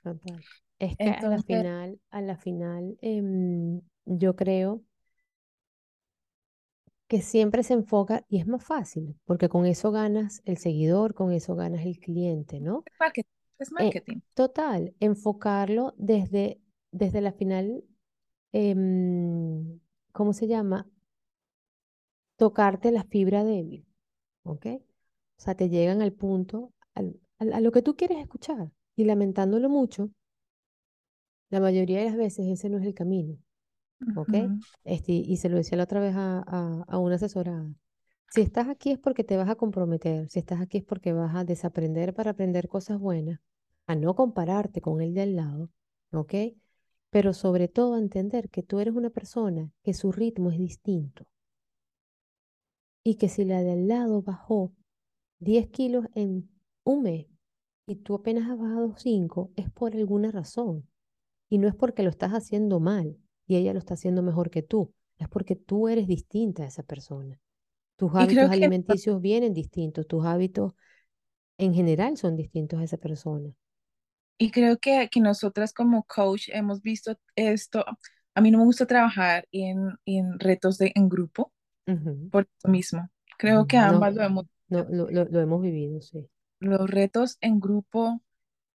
Total. Es que a la final, a la final, em, yo creo que siempre se enfoca y es más fácil, porque con eso ganas el seguidor, con eso ganas el cliente, ¿no? es marketing, es Eh, marketing. total, enfocarlo desde, desde la final, em, ¿cómo se llama? Tocarte la fibra débil, ¿ok? O sea, te llegan al punto, al- al- a lo que tú quieres escuchar y lamentándolo mucho, la mayoría de las veces ese no es el camino. ¿ok? Este, y se lo decía la otra vez a, a, a una asesorada. Si estás aquí es porque te vas a comprometer, si estás aquí es porque vas a desaprender para aprender cosas buenas, a no compararte con el de al lado, ¿ok? Pero sobre todo a entender que tú eres una persona que su ritmo es distinto y que si la de al lado bajó 10 kilos en un mes y tú apenas has bajado 5, es por alguna razón y no es porque lo estás haciendo mal y ella lo está haciendo mejor que tú. Es porque tú eres distinta a esa persona. Tus hábitos alimenticios vienen distintos, tus hábitos en general son distintos a esa persona. Y creo que, que nosotras como coach hemos visto esto. A mí no me gusta trabajar en, en retos de, en grupo por eso mismo. Creo que ambas lo hemos no, lo, lo, hemos vivido, sí. Los retos en grupo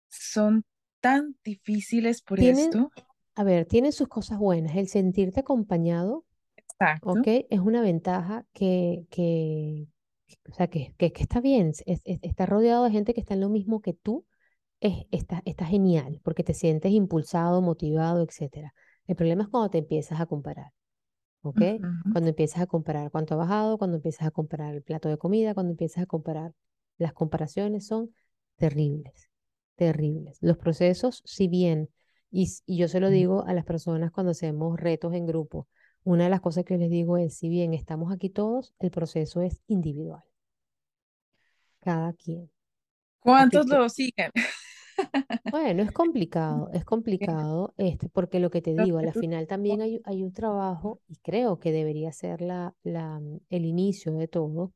son tan difíciles por esto. A ver, tienen sus cosas buenas. El sentirte acompañado, Exacto. ¿ok? Es una ventaja que, que, o sea, que, que, está bien. Es, está rodeado de gente que está en lo mismo que tú. Es, está, está genial porque te sientes impulsado, motivado, etc. El problema es cuando te empiezas a comparar. ¿ok? Cuando empiezas a comparar cuánto ha bajado, cuando empiezas a comparar el plato de comida, cuando empiezas a comparar, las comparaciones son terribles, terribles. Los procesos, si bien, y, y yo se lo digo a las personas cuando hacemos retos en grupo, una de las cosas que les digo es, si bien estamos aquí todos, el proceso es individual. Cada quien. ¿Cuántos lo siguen? Bueno, es complicado, es complicado, este, porque lo que te digo, a la final también hay, hay un trabajo, y creo que debería ser la, la, el inicio de todo,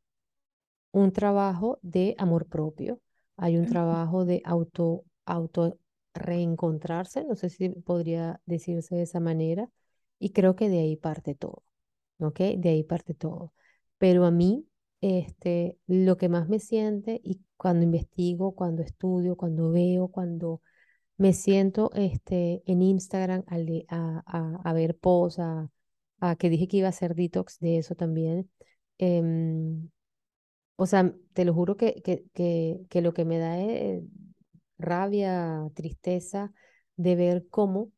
un trabajo de amor propio, hay un trabajo de auto, auto reencontrarse, no sé si podría decirse de esa manera, y creo que de ahí parte todo, ¿ok? De ahí parte todo. Pero a mí, este, lo que más me siente y cuando investigo, cuando estudio, cuando veo, cuando me siento este, en Instagram a, a, a, ver posts, a, que dije que iba a hacer detox de eso también. Em, o sea, te lo juro que, que, que, que lo que me da es rabia, tristeza de ver cómo,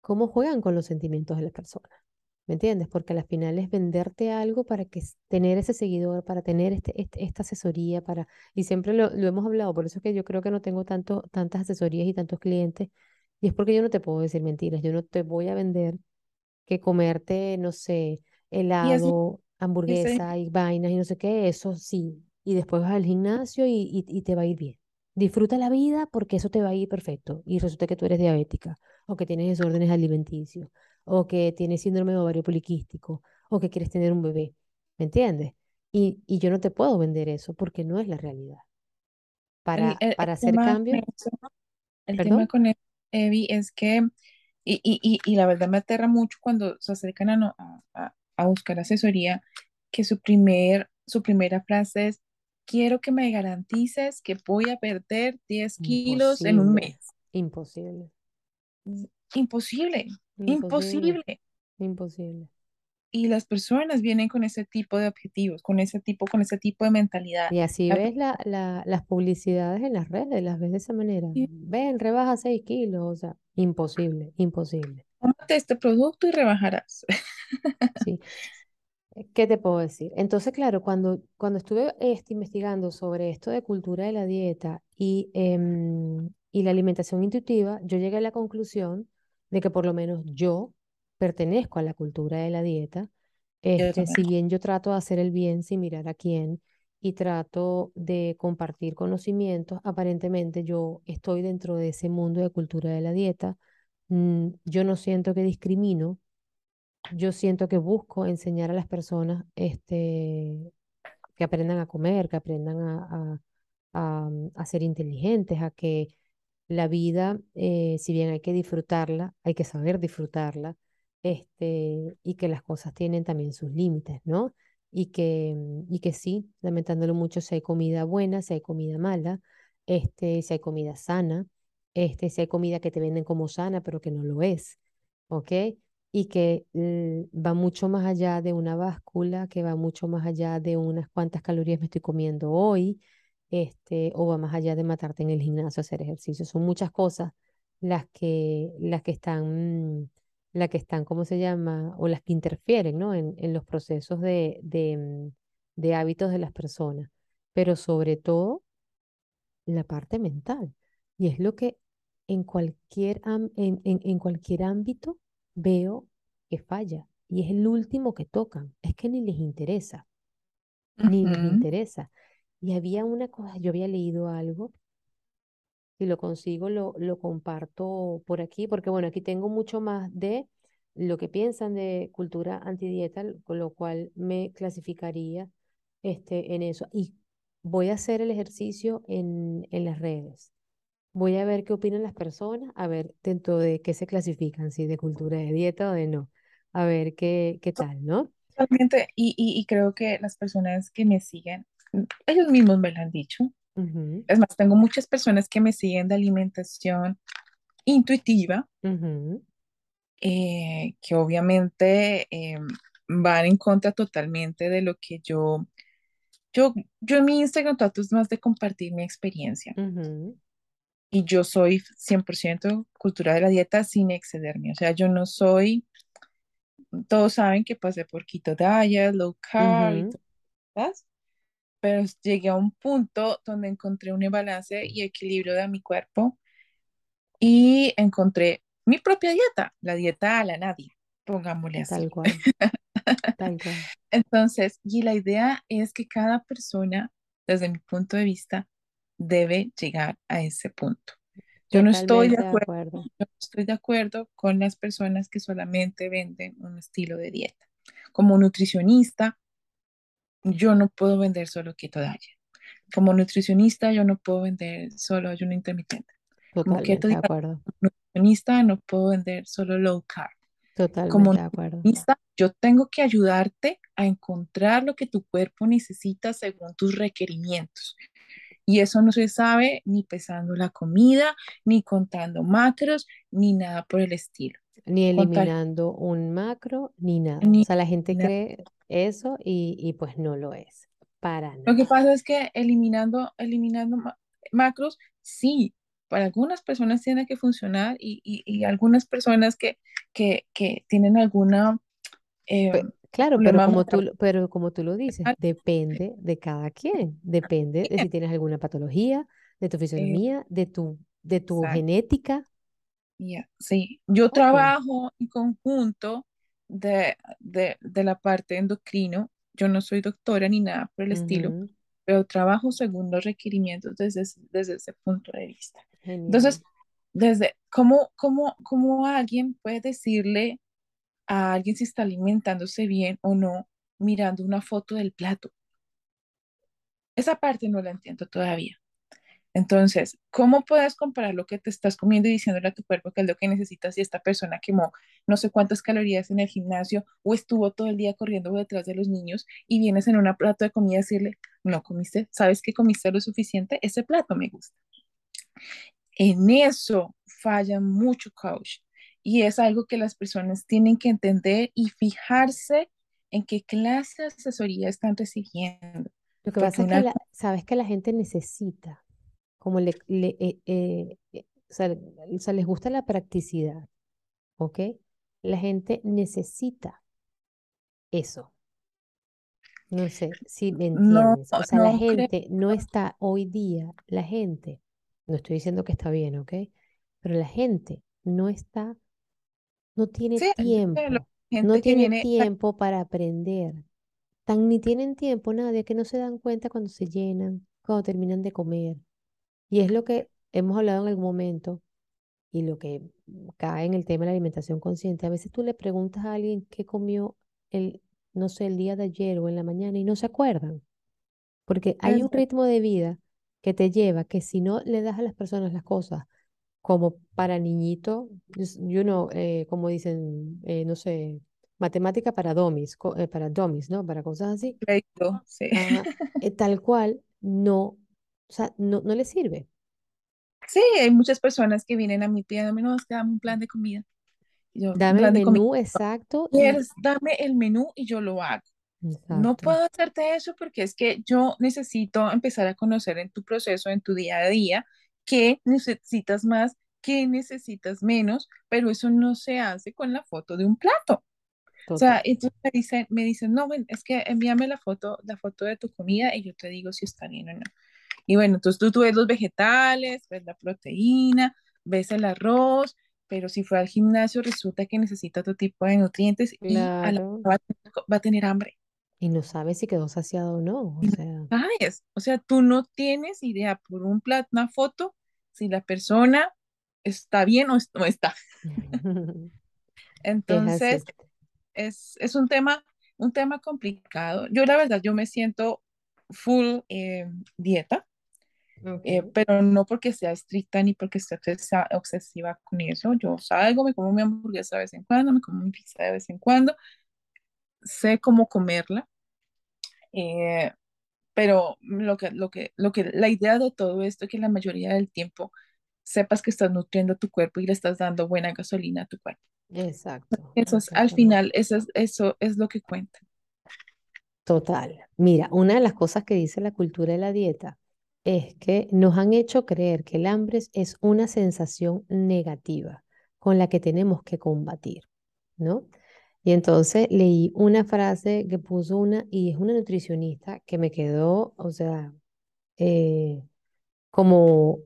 cómo juegan con los sentimientos de las personas. ¿Me entiendes? Porque al final es venderte algo para que tener ese seguidor, para tener este, este esta asesoría, para, y siempre lo, lo, hemos hablado, por eso es que yo creo que no tengo tanto, tantas asesorías y tantos clientes, y es porque yo no te puedo decir mentiras, yo no te voy a vender que comerte, no sé, helado, hamburguesa y vainas y no sé qué, eso sí, y después vas al gimnasio y, y, y te va a ir bien. Disfruta la vida porque eso te va a ir perfecto y resulta que tú eres diabética o que tienes desórdenes alimenticios o que tienes síndrome de ovario poliquístico, o que quieres tener un bebé, ¿me entiendes? Y, y yo no te puedo vender eso porque no es la realidad. Para, para hacer cambio. el tema con Evi es que, y, y, y, la verdad me aterra mucho cuando se acercan a, a, a buscar asesoría, que su, primer, su primera frase es, quiero que me garantices que voy a perder 10 kilos en un mes. Imposible. Imposible. Imposible. Imposible. Y las personas vienen con ese tipo de objetivos, con ese tipo, con ese tipo de mentalidad. Y así ves la, la, las publicidades en las redes, las ves de esa manera. Ven, rebaja 6 kilos, o sea, imposible, imposible. Tómate este producto y rebajarás. Sí. ¿Qué te puedo decir? Entonces, claro, cuando, cuando estuve este, investigando sobre esto de cultura de la dieta y, em, y la alimentación intuitiva, yo llegué a la conclusión de que por lo menos yo pertenezco a la cultura de la dieta. Este, si bien yo trato de hacer el bien sin mirar a quién y trato de compartir conocimientos, aparentemente yo estoy dentro de ese mundo de cultura de la dieta. Mm, yo no siento que discrimino, yo siento que busco enseñar a las personas este, que aprendan a comer, que aprendan a, a, a ser inteligentes, a que la vida, eh, si bien hay que disfrutarla, hay que saber disfrutarla, este, y que las cosas tienen también sus límites, ¿no? Y que, y que sí, lamentándolo mucho, si hay comida buena, si hay comida mala, este, si hay comida sana, este, si hay comida que te venden como sana, pero que no lo es, ¿ok? Y que va mucho más allá de una báscula, que va mucho más allá de unas cuantas calorías me estoy comiendo hoy, este, o va más allá de matarte en el gimnasio hacer ejercicio. Son muchas cosas las que, las que están, las que están, ¿cómo se llama? O las que interfieren, ¿no? En, en los procesos de, de, mm, hábitos de las personas. Pero sobre todo, la parte mental. Y es lo que en cualquier, en, en cualquier ámbito veo que falla. Y es el último que tocan. Es que ni les interesa. Ni les interesa. Y había una cosa, yo había leído algo, si lo consigo lo, lo comparto por aquí, porque bueno, aquí tengo mucho más de lo que piensan de cultura antidieta, con lo cual me clasificaría este, en eso. Y voy a hacer el ejercicio en, en las redes. Voy a ver qué opinan las personas, a ver dentro de qué se clasifican, si de cultura de dieta o de no. A ver qué, qué tal, ¿no? Totalmente, y, y, creo que las personas que me siguen, ellos mismos me lo han dicho. Es más, tengo muchas personas que me siguen de alimentación intuitiva, eh, que obviamente em, van en contra totalmente de lo que yo, yo, yo en mi Instagram trato es más de compartir mi experiencia. Y yo soy 100% cultura de la dieta sin excederme. O sea, yo no soy, todos saben que pasé por keto diet, low carb y todas, pero llegué a un punto donde encontré un balance y equilibrio de mi cuerpo y encontré mi propia dieta, la dieta a la nadie, pongámosle así. Tal cual. Tal cual. Entonces, y la idea es que cada persona, desde mi punto de vista, debe llegar a ese punto. Yo no estoy de acuerdo, Yo estoy de acuerdo con las personas que solamente venden un estilo de dieta. Como nutricionista, yo no puedo vender solo keto diet. Como nutricionista, yo no puedo vender solo ayuno intermitente. Como keto de acuerdo. nutricionista, no puedo vender solo low carb. Totalmente Como de acuerdo. nutricionista, yo tengo que ayudarte a encontrar lo que tu cuerpo necesita según tus requerimientos. Y eso no se sabe ni pesando la comida, ni contando macros, ni nada por el estilo. Ni eliminando un macro, ni nada. o sea, la gente cree eso y, pues no lo es. Para nada. Lo que pasa es que eliminando, eliminando macros, sí, para algunas personas tiene que funcionar y, algunas personas que, que, tienen alguna... Eh, Claro, pero como tú, pero como tú lo dices, depende de cada quien, depende de si tienes alguna patología, de tu fisionomía, de tu, de tu genética. sí, yo trabajo en conjunto de, la parte endocrino, yo no soy doctora ni nada por el estilo, pero trabajo según los requerimientos desde, desde ese punto de vista. Entonces, desde cómo, cómo, cómo alguien puede decirle a alguien si está alimentándose bien o no mirando una foto del plato. Esa parte no la entiendo todavía. Entonces, ¿cómo puedes comparar lo que te estás comiendo y diciéndole a tu cuerpo que es lo que necesitas si esta persona quemó no sé cuántas calorías en el gimnasio o estuvo todo el día corriendo detrás de los niños y vienes en un plato de comida a decirle, no comiste, sabes que comiste lo suficiente, ese plato me gusta. En eso falla mucho coach y es algo que las personas tienen que entender y fijarse en qué clase de asesoría están recibiendo. Lo que pasa es que sabes que la gente necesita, como le, eh, eh, eh, o, sea, les gusta la practicidad, ¿ok? La gente necesita eso. No sé si me entiendes. o sea, la gente no está hoy día, la gente, no estoy diciendo que está bien, ¿ok? Pero la gente no está no tiene tiempo, no tiene tiempo para aprender. Tan ni tienen tiempo nadie que no se dan cuenta cuando se llenan, cuando terminan de comer. Y es lo que hemos hablado en algún momento y lo que cae en el tema de la alimentación consciente. A veces tú le preguntas a alguien qué comió el, no sé, el día de ayer o en la mañana y no se acuerdan. Porque hay un ritmo de vida que te lleva que si no le das a las personas las cosas como para niñito, you know, eh, como dicen, eh, no sé, matemática para domis, eh, para domis, ¿no? Para cosas así. sí. tal cual, no, o sea, no, no le sirve. Sí, hay muchas personas que vienen a mí pidiéndome, no, es que dame un plan de comida. dame el menú exacto. dame el menú y yo lo hago. No puedo hacerte eso porque es que yo necesito empezar a conocer en tu proceso, en tu día a día, qué necesitas más, qué necesitas menos, pero eso no se hace con la foto de un plato. O sea, entonces me dicen, me dicen, no, es que envíame la foto, la foto de tu comida y yo te digo si está bien o no. Y bueno, entonces tú, tú ves los vegetales, ves la proteína, ves el arroz, pero si fue al gimnasio resulta que necesita otro tipo de nutrientes y va, a tener hambre. Y no sabes si quedó saciado o no. O sea. ¿Sabes? O sea, tú no tienes idea por un plato, una foto, si la persona está bien o no está. Entonces, es, es, un tema, un tema complicado. Yo la verdad, yo me siento full eh, dieta, eh, pero no porque sea estricta ni porque esté obsesiva con eso. Yo salgo, me como mi hamburguesa de vez en cuando, me como mi pizza de vez en cuando, sé cómo comerla. Eh, pero lo que, lo que, lo que, la idea de todo esto es que la mayoría del tiempo sepas que estás nutriendo tu cuerpo y le estás dando buena gasolina a tu cuerpo. Exacto. Eso es, al final, eso es, eso es lo que cuenta. Total. Mira, una de las cosas que dice la cultura de la dieta es que nos han hecho creer que el hambre es una sensación negativa con la que tenemos que combatir, ¿no? Y entonces leí una frase que puso una, y es una nutricionista que me quedó, o sea, eh, como, o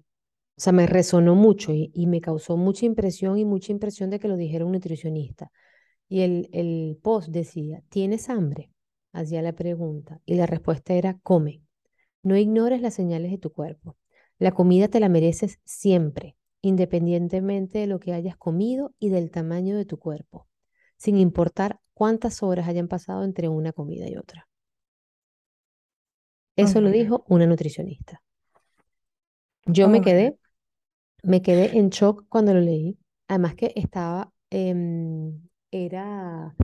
sea, me resonó mucho y, y, me causó mucha impresión y mucha impresión de que lo dijera un nutricionista. Y el, el post decía, ¿tienes hambre? Hacía la pregunta y la respuesta era, come. No ignores las señales de tu cuerpo. La comida te la mereces siempre, independientemente de lo que hayas comido y del tamaño de tu cuerpo sin importar cuántas horas hayan pasado entre una comida y otra. Eso lo dijo una nutricionista. Yo me quedé, me quedé en shock cuando lo leí. Además que estaba, em, era,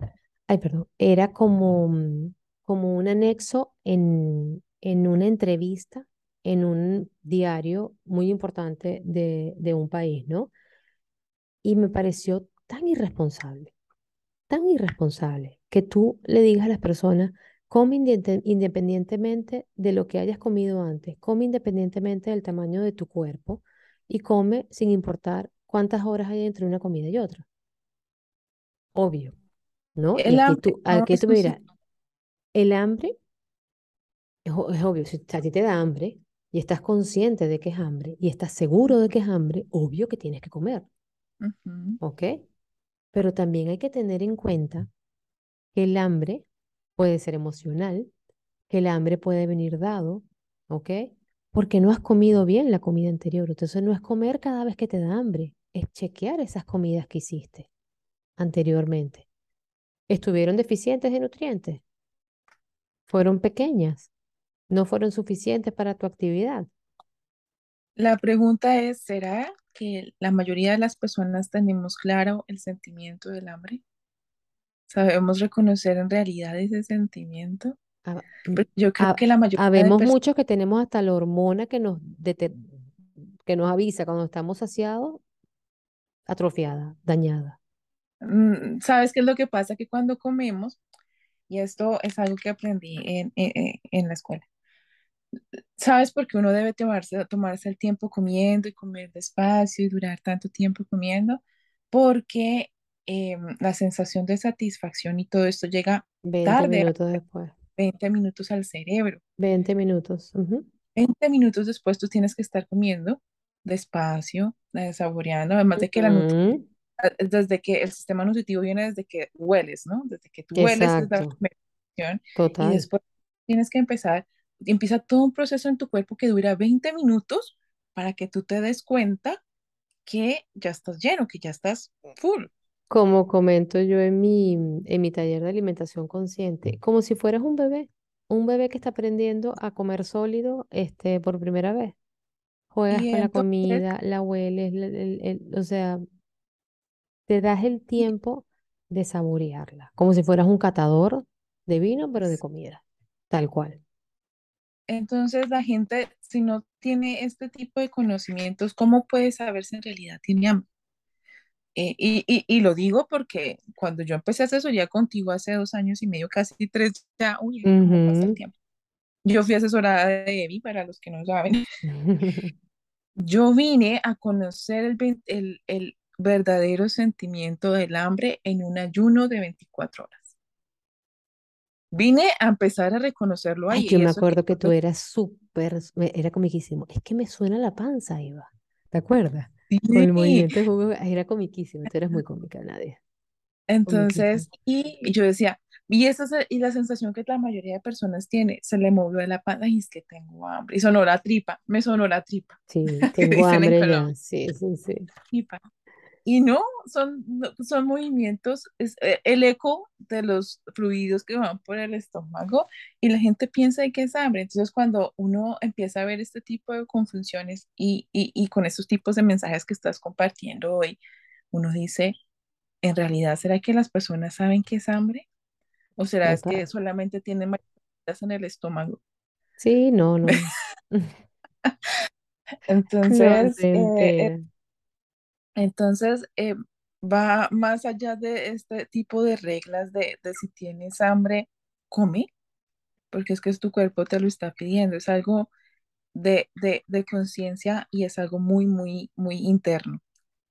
ay, perdón, era como, como un anexo en, en una entrevista en un diario muy importante de, de un país, ¿no? Y me pareció tan irresponsable tan irresponsable que tú le digas a las personas, come independientemente de lo que hayas comido antes, come independientemente del tamaño de tu cuerpo y come sin importar cuántas horas hay entre una comida y otra. Obvio, ¿no? El hambre, tú, el hambre es, obvio, si a ti te da hambre y estás consciente de que es hambre y estás seguro de que es hambre, obvio que tienes que comer. ¿Ok? Pero también hay que tener en cuenta que el hambre puede ser emocional, que el hambre puede venir dado, ¿ok? Porque no has comido bien la comida anterior. Entonces no es comer cada vez que te da hambre, es chequear esas comidas que hiciste anteriormente. ¿Estuvieron deficientes de nutrientes? ¿Fueron pequeñas? ¿No fueron suficientes para tu actividad? La pregunta es, ¿será que la mayoría de las personas tenemos claro el sentimiento del hambre? ¿Sabemos reconocer en realidad ese sentimiento? Ah, yo creo que la mayoría Habemos muchos que tenemos hasta la hormona que nos, que nos avisa cuando estamos saciados, atrofiada, dañada. Mm, ¿Sabes qué es lo que pasa? Que cuando comemos, y esto es algo que aprendí en, en la escuela, ¿Sabes por qué uno debe tomarse, tomarse el tiempo comiendo y comer despacio y durar tanto tiempo comiendo? Porque em, la sensación de satisfacción y todo esto llega 20 tarde, minutos después. 20 minutos al cerebro. 20 minutos. 20 minutos después tú tienes que estar comiendo despacio, eh, saboreando, además de que la desde que el sistema nutritivo viene desde que hueles, ¿no? Desde que tú hueles la Total. y después tienes que empezar empieza todo un proceso en tu cuerpo que dura 20 minutos para que tú te des cuenta que ya estás lleno, que ya estás full. Como comento yo en mi, en mi taller de alimentación consciente, como si fueras un bebé, un bebé que está aprendiendo a comer sólido este, por primera vez. Juegas con la comida, la hueles, o sea, te das el tiempo de saborearla, como si fueras un catador de vino, pero de comida, tal cual. Entonces la gente, si no tiene este tipo de conocimientos, ¿cómo puede saber si en realidad tiene hambre? Eh, y, y, lo digo porque cuando yo empecé a asesoría contigo hace dos años y medio, casi tres, ya, uy, ¿cómo pasa el tiempo? Yo fui asesorada de Evi, para los que no saben. yo vine a conocer el, el, el verdadero sentimiento del hambre en un ayuno de 24 horas vine a empezar a reconocerlo ahí. yo me acuerdo que, tú eras súper, era comiquísimo. Es que me suena la panza, Eva. ¿Te acuerdas? Sí. Con el movimiento de jugo, era comiquísimo. Tú eres muy cómica, Nadia. Entonces, y yo decía, y, esa, y la sensación que la mayoría de personas tiene, se le movió la panza y es que tengo hambre. Y sonó la tripa, me sonó la tripa. Sí, tengo hambre ya. Sí, sí, sí. Tripa. Y no, son, son movimientos, es eh, el eco de los fluidos que van por el estómago y la gente piensa que es hambre. Entonces, cuando uno empieza a ver este tipo de confusiones y, y, y con estos tipos de mensajes que estás compartiendo hoy, uno dice, ¿en realidad será que las personas saben que es hambre? ¿O será es que solamente tienen mariposas en el estómago? Sí, no, no. Entonces, eh, entonces, eh, va más allá de este tipo de reglas de, si tienes hambre, come, porque es que tu cuerpo te lo está pidiendo, es algo de, de conciencia y es algo muy, muy, muy interno.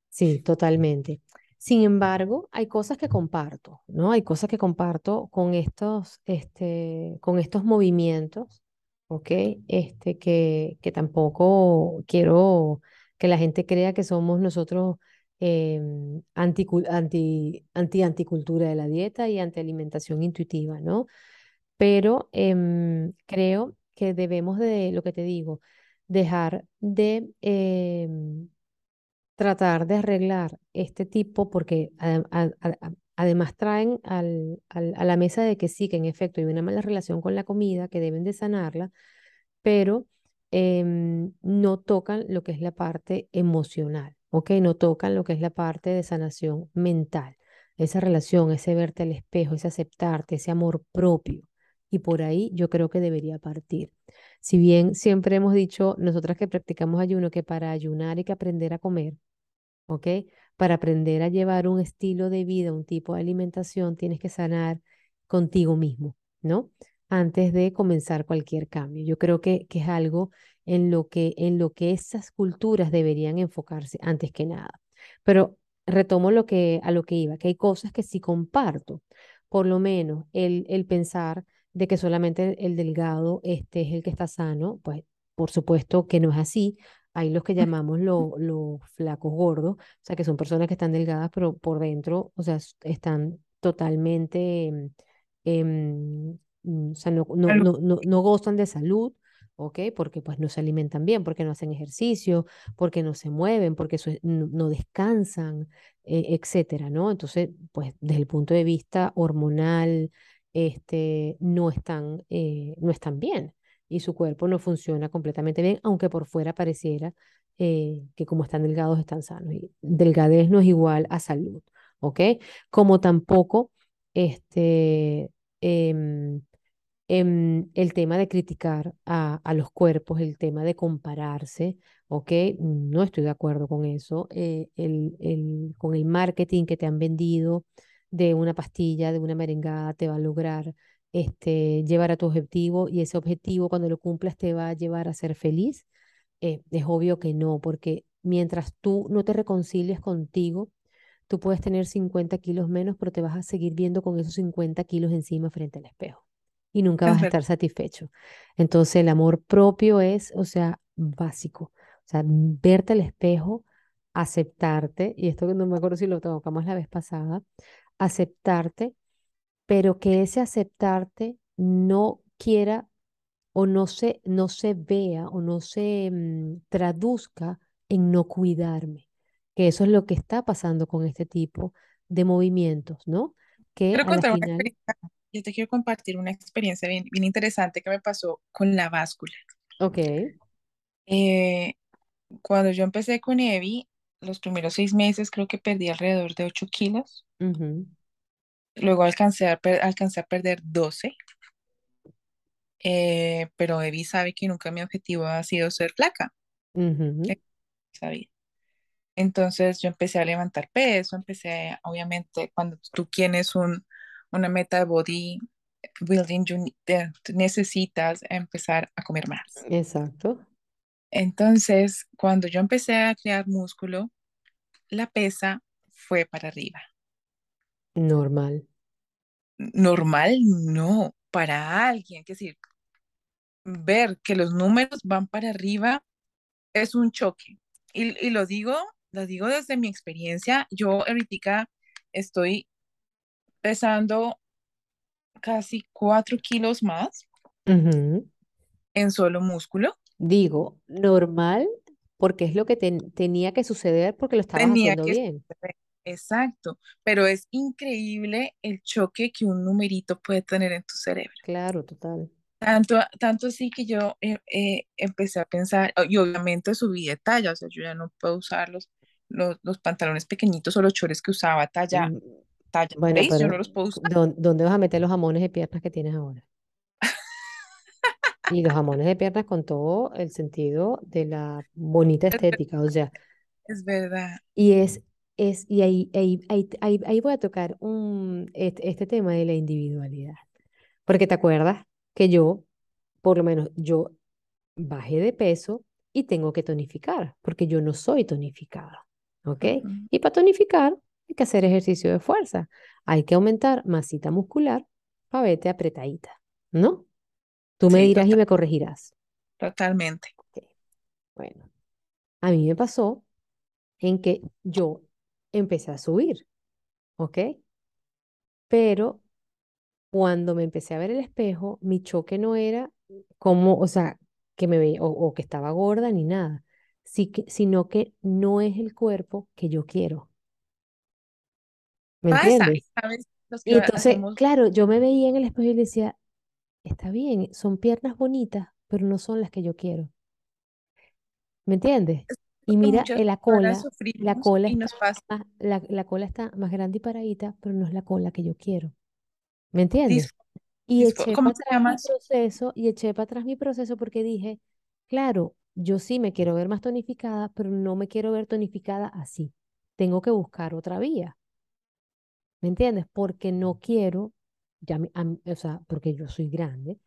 Sí, totalmente. Sin embargo, hay cosas que comparto, ¿no? Hay cosas que comparto con estos, este, con estos movimientos, ¿ok? Este, que, que tampoco quiero que la gente crea que somos nosotros eh, anti, anti, anti, anticultura de la dieta y anti alimentación intuitiva, ¿no? Pero em, creo que debemos de, lo que te digo, dejar de em, tratar de arreglar este tipo, porque además traen a la mesa de que sí, que en efecto hay una mala relación con la comida, que deben de sanarla, pero Em, no tocan lo que es la parte emocional, ¿ok? No tocan lo que es la parte de sanación mental, esa relación, ese verte al espejo, ese aceptarte, ese amor propio. Y por ahí yo creo que debería partir. Si bien siempre hemos dicho, nosotras que practicamos ayuno, que para ayunar hay que aprender a comer, ¿ok? Para aprender a llevar un estilo de vida, un tipo de alimentación, tienes que sanar contigo mismo, ¿no? Antes de comenzar cualquier cambio. Yo creo que, que es algo en lo que, en lo que esas culturas deberían enfocarse antes que nada. Pero retomo lo que, a lo que iba, que hay cosas que sí comparto, por lo menos el, el pensar de que solamente el, delgado este es el que está sano, pues por supuesto que no es así. Hay los que llamamos los flacos gordos, o sea, que son personas que están delgadas, pero por dentro, o sea, están totalmente eh, Mm, o sea, no, no, no, no, gozan de salud, ¿ok? Porque pues no se alimentan bien, porque no hacen ejercicio, porque no se mueven, porque no, descansan, eh, etcétera, ¿no? Entonces, pues desde el punto de vista hormonal, este, no, están, eh, no están bien y su cuerpo no funciona completamente bien, aunque por fuera pareciera eh, que como están delgados están sanos. Y delgadez no es igual a salud, ¿ok? Como tampoco este, em, Em, el tema de criticar a, los cuerpos, el tema de compararse, ¿ok? No estoy de acuerdo con eso. Eh, con el marketing que te han vendido de una pastilla, de una merengada, te va a lograr este, llevar a tu objetivo y ese objetivo cuando lo cumplas te va a llevar a ser feliz. Eh, es obvio que no, porque mientras tú no te reconcilies contigo, tú puedes tener 50 kilos menos, pero te vas a seguir viendo con esos 50 kilos encima frente al espejo y nunca vas a estar satisfecho. Entonces el amor propio es, o sea, básico. O sea, verte al espejo, aceptarte, y esto que no me acuerdo si lo tocamos la vez pasada, aceptarte, pero que ese aceptarte no quiera o no se, no se vea o no se mm, traduzca en no cuidarme, que eso es lo que está pasando con este tipo de movimientos, ¿no? Que final yo te quiero compartir una experiencia bien, bien interesante que me pasó con la báscula. Ok. Eh, cuando yo empecé con Evi, los primeros seis meses creo que perdí alrededor de 8 kilos. Luego alcancé a, alcancé a perder 12. Eh, pero Evi sabe que nunca mi objetivo ha sido ser flaca. Sabía. Entonces yo empecé a levantar peso, empecé, obviamente, cuando tú tienes un, una meta de body building, necesitas empezar a comer más. Exacto. Entonces, cuando yo empecé a crear músculo, la pesa fue para arriba. Normal. Normal, no. Para alguien, que decir, ver que los números van para arriba es un choque. Y, y lo digo, lo digo desde mi experiencia. Yo ahorita estoy pesando casi cuatro kilos más en solo músculo. Digo, normal porque es lo que tenía que suceder porque lo estabas tenía haciendo que bien. Exacto, pero es increíble el choque que un numerito puede tener en tu cerebro. Claro, total. Tanto, tanto así que yo eh, eh, empecé a pensar, y obviamente subí de talla, o sea, yo ya no puedo usar los, los, pantalones pequeñitos o los chores que usaba talla, mm, talla bueno, yo no los puedo usar. ¿Dónde vas a meter los jamones de piernas que tienes ahora? y los jamones de piernas con todo el sentido de la bonita estética, o sea. Es verdad. Y es, es y ahí, ahí, ahí, ahí voy a tocar un, este, este tema de la individualidad. Porque te acuerdas que yo, por lo menos yo bajé de peso y tengo que tonificar, porque yo no soy tonificada, ¿ok? Y para tonificar hay que hacer ejercicio de fuerza, hay que aumentar masita muscular para verte apretadita, ¿no? Tú me dirás y me corregirás. Totalmente. Bueno, a mí me pasó en que yo empecé a subir, ¿ok? Pero cuando me empecé a ver el espejo, mi choque no era como, o sea, que me veía o, que estaba gorda ni nada, sino que no es el cuerpo que yo quiero. ¿Me entiendes? y entonces, claro, yo me veía en el espejo y decía, está bien, son piernas bonitas, pero no son las que yo quiero. ¿Me entiendes? Y mira, en la cola, la cola, está la, la cola está más grande y paradita, pero no es la cola que yo quiero. ¿Me entiendes? Y eché para atrás mi proceso, y eché para atrás mi proceso porque dije, claro, yo sí me quiero ver más tonificada, pero no me quiero ver tonificada así. Tengo que buscar otra vía. ¿Me entiendes? Porque no quiero, o sea, porque yo soy grande.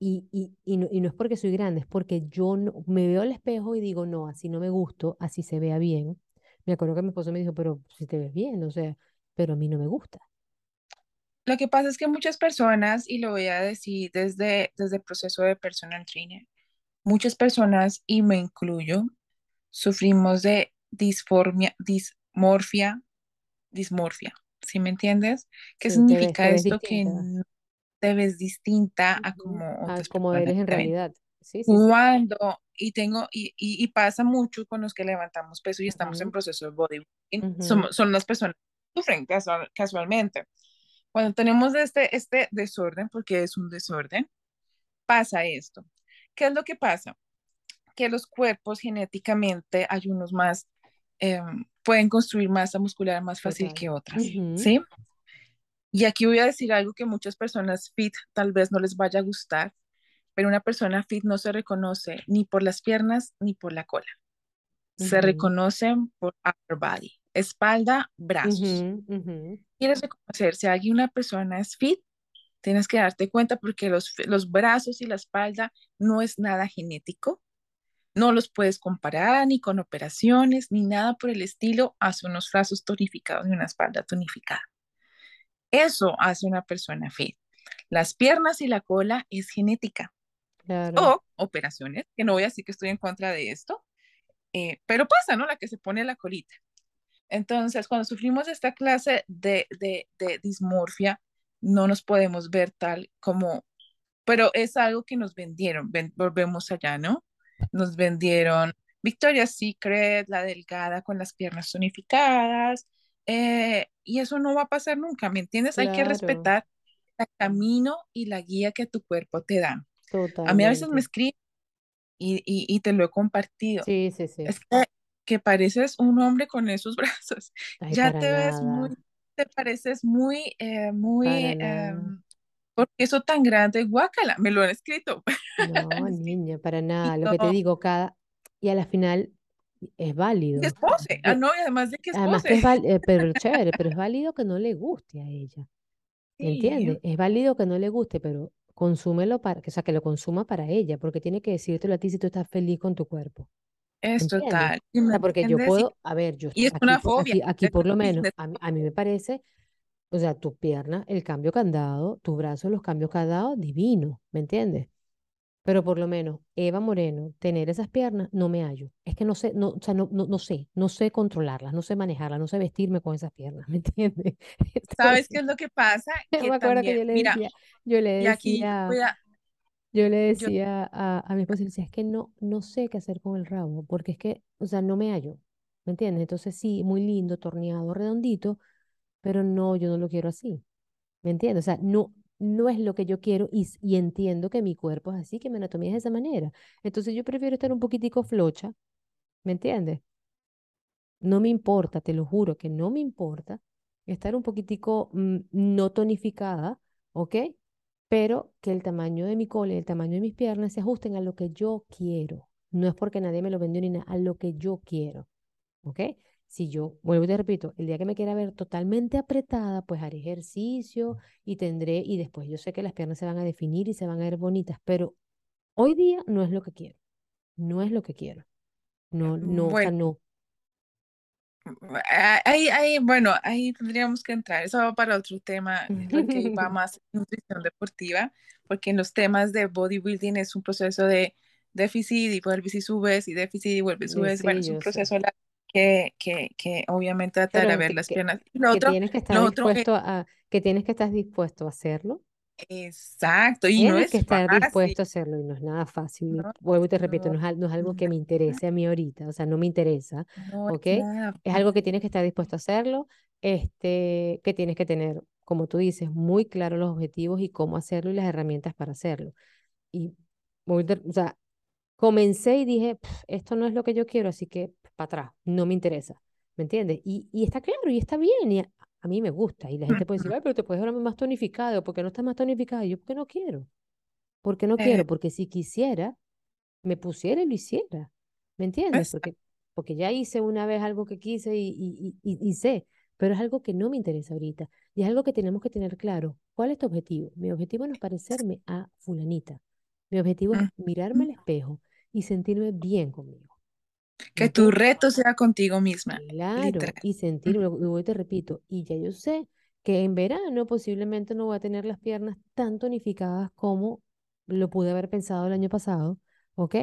Y, y, y, no, y no es porque soy grande, es porque yo no, me veo al espejo y digo, no, así no me gusto, así se vea bien. Me acuerdo que mi esposo me dijo, pero si te ves bien, o sea, pero a mí no me gusta. Lo que pasa es que muchas personas, y lo voy a decir desde, desde el proceso de personal trainer, muchas personas, y me incluyo, sufrimos de disformia, dismorfia, dismorfia, ¿sí me entiendes? ¿Qué significa esto? Que no te ves distinta a como otras como eres en realidad. Sí, sí, Cuando, y tengo, y, y, pasa mucho con los que levantamos peso y estamos en proceso de body son, son las personas que sufren casualmente. Cuando tenemos este, este desorden, porque es un desorden, pasa esto. ¿Qué es lo que pasa? Que los cuerpos genéticamente hay unos más, em, pueden construir masa muscular más fácil que otras, ¿sí? Y aquí voy a decir algo que muchas personas fit tal vez no les vaya a gustar, pero una persona fit no se reconoce ni por las piernas ni por la cola. Se reconocen por upper body, espalda, brazos quieres reconocer si alguien, una persona es fit, tienes que darte cuenta porque los, los brazos y la espalda no es nada genético. No los puedes comparar ni con operaciones ni nada por el estilo. Hace unos brazos tonificados y una espalda tonificada. Eso hace una persona fit. Las piernas y la cola es genética. O operaciones, que no voy a decir que estoy en contra de esto, eh, pero pasa, ¿no? La que se pone la colita. Entonces, cuando sufrimos esta clase de, de, de dismorfia, no nos podemos ver tal como, pero es algo que nos vendieron, volvemos allá, ¿no? Nos vendieron Victoria's Secret, la delgada con las piernas tonificadas, eh, y eso no va a pasar nunca, ¿me entiendes? Hay que respetar el camino y la guía que tu cuerpo te da. A mí a veces me escriben y, y, y, te lo he compartido. Sí, sí, sí. Es que que pareces un hombre con esos brazos. ya te ves muy, te pareces muy, eh, muy, eh, porque eso tan grande, guácala, me lo han escrito. No, niña, para nada. Lo que te digo, cada, y a la final es válido. Es pose, ah, no, y además de que es además pose. Que es eh, pero chévere, pero es válido que no le guste a ella. ¿Entiendes? Es válido que no le guste, pero consúmelo para, o sea, que lo consuma para ella, porque tiene que decírtelo a ti si tú estás feliz con tu cuerpo. Es total. porque yo puedo, a ver, yo y es una fobia. Aquí, por lo menos, a, mí me parece, o sea, tu pierna, el cambio que han dado, tu brazo, los cambios dado, divino, ¿me entiendes? Pero por lo menos, Eva Moreno, tener esas piernas, no me hallo. Es que no sé, no, o sea, no, no, sé, no sé controlarlas, no sé manejarlas, no sé vestirme con esas piernas, ¿me entiendes? ¿Sabes qué es lo que pasa? Que me acuerdo que yo le decía, yo le decía, Yo le decía a, a mi esposa, le decía, es que no, no sé qué hacer con el rabo, porque es que, o sea, no me hallo, ¿me entiendes? Entonces sí, muy lindo, torneado, redondito, pero no, yo no lo quiero así, ¿me entiendes? O sea, no, no es lo que yo quiero y, y entiendo que mi cuerpo es así, que mi anatomía es de esa manera. Entonces yo prefiero estar un poquitico flocha, ¿me entiendes? No me importa, te lo juro que no me importa estar un poquitico mm, no tonificada, ¿ok? Pero que el tamaño de mi cola y el tamaño de mis piernas se ajusten a lo que yo quiero. No es porque nadie me lo vendió ni nada, a lo que yo quiero, ¿ok? Si yo, vuelvo y te repito, el día que me quiera ver totalmente apretada, pues haré ejercicio y tendré, y después yo sé que las piernas se van a definir y se van a ver bonitas, pero hoy día no es lo que quiero, no es lo que quiero. No, no, o sea, no. Ahí, ahí, bueno, ahí tendríamos que entrar. Eso va para otro tema, porque va más nutrición deportiva, porque en los temas de bodybuilding es un proceso de déficit y vuelves y subes, y déficit y vuelves y subes. bueno, es un proceso que, que, que, obviamente tratar a ver las piernas. Lo que tienes que estar dispuesto a, que tienes que estar dispuesto a hacerlo Exacto, y no es que estar dispuesto a hacerlo y no es nada fácil. Vuelvo y te repito, no, es, algo que me interese a mí ahorita, o sea, no me interesa, ¿ok? Es, algo que tienes que estar dispuesto a hacerlo, este, que tienes que tener, como tú dices, muy claro los objetivos y cómo hacerlo y las herramientas para hacerlo. Y, o sea, comencé y dije, esto no es lo que yo quiero, así que para atrás, no me interesa, ¿me entiendes? Y, y está claro y está bien, y a mí me gusta. Y la gente puede decir, ay, pero te puedes ver más tonificado, porque no estás más tonificado. Y yo, porque no quiero. Porque no quiero, eh. porque si quisiera, me pusiera y lo hiciera. ¿Me entiendes? Porque, porque ya hice una vez algo que quise y, y, y, y, sé, pero es algo que no me interesa ahorita. Y es algo que tenemos que tener claro. ¿Cuál es tu objetivo? Mi objetivo no es parecerme a fulanita. Mi objetivo es mirarme al espejo y sentirme bien conmigo. Que tu reto sea contigo misma. Claro, y sentir, luego te repito, y ya yo sé que en verano posiblemente no voy a tener las piernas tan tonificadas como lo pude haber pensado el año pasado, ¿ok?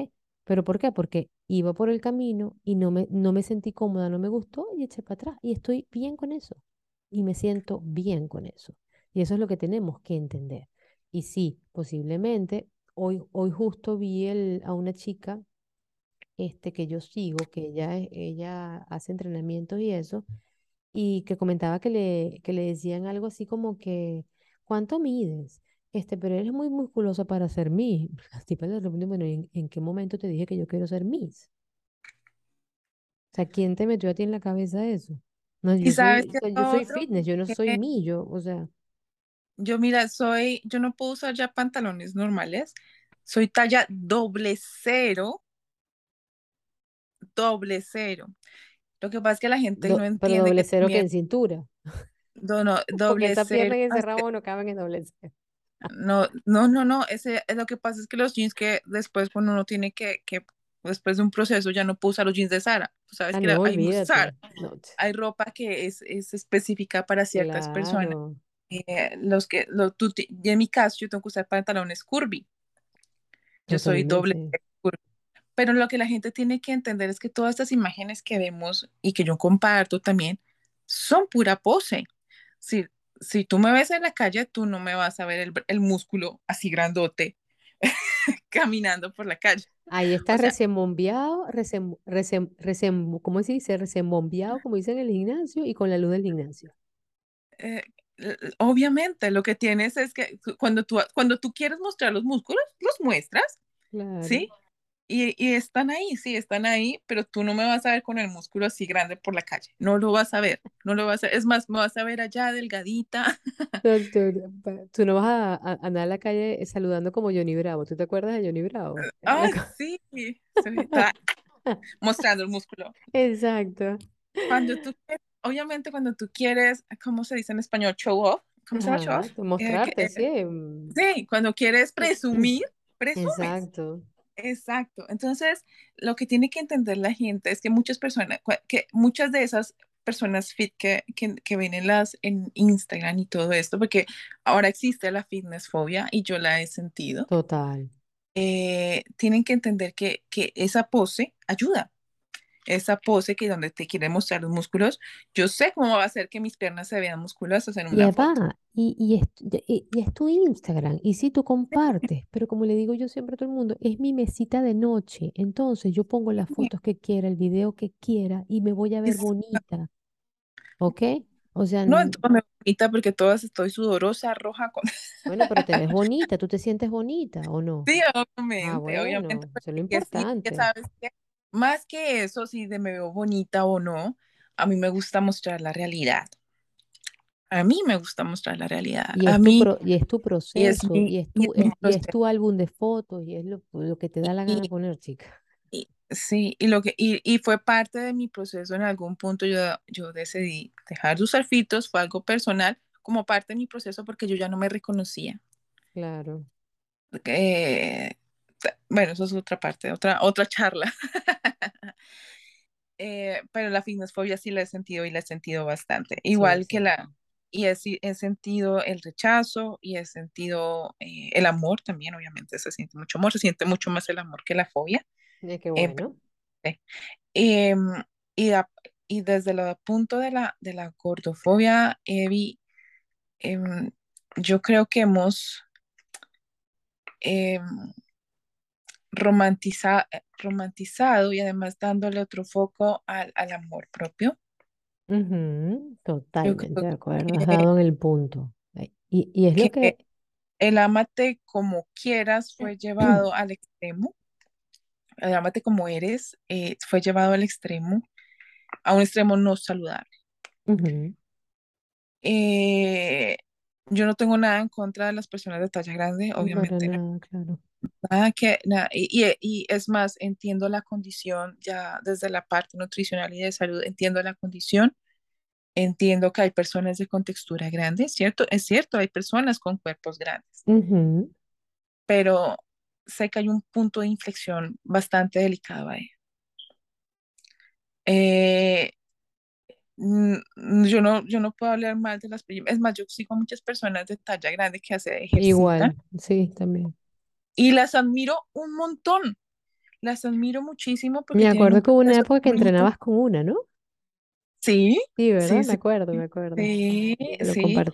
¿Pero por qué? Porque iba por el camino y no me, no me sentí cómoda, no me gustó y eché para atrás. Y estoy bien con eso. Y me siento bien con eso. Y eso es lo que tenemos que entender. Y sí, posiblemente, hoy, hoy justo vi el, a una chica este, que yo sigo, que ella, ella hace entrenamientos y eso, y que comentaba que le, que le decían algo así como que, ¿cuánto mides? Este, pero eres muy musculosa para ser Miss. Así de repente, bueno, ¿en, qué momento te dije que yo quiero ser Miss? O sea, ¿quién te metió a ti en la cabeza eso? No, yo, soy, yo soy fitness, yo no soy mí, yo, o sea. Yo, mira, soy, yo no puedo usar ya pantalones normales, soy talla doble cero doble cero. Lo que pasa es que la gente no entiende. Pero doble cero que, en cintura. No, no, doble esa cero. pierna y ese rabo no caben en doble cero. No, no, no, no. Ese, lo que pasa es que los jeans que después cuando uno tiene que, que después de un proceso ya no puedo usar los jeans de Sara. Tú sabes ah, que hay, hay ropa que es, es específica para ciertas personas. Eh, los que, lo, tú, en mi caso, yo tengo que usar pantalones curvy. Yo, soy doble curvy. Pero lo que la gente tiene que entender es que todas estas imágenes que vemos y que yo comparto también son pura pose. Si, si tú me ves en la calle, tú no me vas a ver el, músculo así grandote caminando por la calle. Ahí está recién bombeado, recién, ¿cómo se dice? Como dicen en el gimnasio, y con la luz del gimnasio. Eh, obviamente, lo que tienes es que cuando tú, cuando tú quieres mostrar los músculos, los muestras, claro. ¿sí? Y, y, están ahí, sí, están ahí, pero tú no me vas a ver con el músculo así grande por la calle. No lo vas a ver, no lo vas a ver. Es más, me vas a ver allá delgadita. tú no vas a, andar a la calle saludando como Johnny Bravo. ¿Tú te acuerdas de Johnny Bravo? Ah, sí, mostrando el músculo. Exacto. Cuando tú, obviamente cuando tú quieres, ¿cómo se dice en español? Show off. ¿Cómo se llama show off? Mostrarte, sí. Sí, cuando quieres presumir, presumes. Exacto. Exacto. Entonces, lo que tiene que entender la gente es que muchas personas, que muchas de esas personas fit que, que, que ven en, las, en Instagram y todo esto, porque ahora existe la fitness fobia y yo la he sentido. Total. Eh, tienen que entender que, que esa pose ayuda. Esa pose que donde te quiere mostrar los músculos, yo sé cómo va a hacer que mis piernas se vean musculosas en Y una foto. va, y, y, es, y- y es tu Instagram, y sí tú compartes, pero como le digo yo siempre a todo el mundo, es mi mesita de noche, entonces yo pongo las fotos que quiera, el video que quiera, y me voy a ver Es- bonita, ¿ok? O sea, no, entonces me bonita porque todas estoy sudorosa, roja, con... bueno, pero te ves bonita, tú te sientes bonita, ¿o no? Sí, Ah, obviamente, obviamente, bueno, eso es lo porque sí, ya importante. sabes que más que eso, si de me veo bonita o no, a mí me gusta mostrar la realidad. A mí me gusta mostrar la realidad. Y A es tu, mí, pro- y es tu y es proceso, mi, y es tu, mi es- y es proceso. tu álbum de fotos, y es lo, lo que te da la gana poner, chica. sí, y lo que, y, fue parte de mi proceso en algún punto yo, yo decidí dejar de usar filtros, fue algo personal, como parte de mi proceso porque yo ya no me reconocía. Claro. Eh, bueno, eso es otra parte, otra, otra charla. Eh, pero la fitnessfobia sí la he sentido y la he sentido bastante. Sí, Igual que la, y he, he sentido el rechazo y he sentido eh, el amor también, obviamente se siente mucho amor, se siente mucho más el amor que la fobia. Eh, qué Eh, bueno. em, y, a- y desde el punto de la, de la gordofobia, Evi, em, yo creo que hemos em, romantiza- romantizado y además dándole otro foco al, al amor propio. Ujú, Yo totalmente de acuerdo, has que, dado en el punto. Y, y es lo que que, el ámate como quieras fue llevado al extremo, el ámate como eres eh, fue llevado al extremo, a un extremo no saludable. Eh, yo no tengo nada en contra de las personas de talla grande, obviamente, no, claro. Nada que, nada, y, y- es más, entiendo la condición ya desde la parte nutricional y de salud, entiendo la condición, entiendo que hay personas de contextura grande, ¿cierto? Es cierto, hay personas con cuerpos grandes, pero sé que hay un punto de inflexión bastante delicado ahí. Eh, yo no, yo no puedo hablar mal de las, es más, yo sigo a muchas personas de talla grande que se ejercitan Igual, sí, también. Y las admiro un montón, las admiro muchísimo porque Me acuerdo que hubo una época que entrenabas con una, ¿no? Sí, Sí, sí, ¿verdad? Me sí, acuerdo, me acuerdo. sí, lo sí.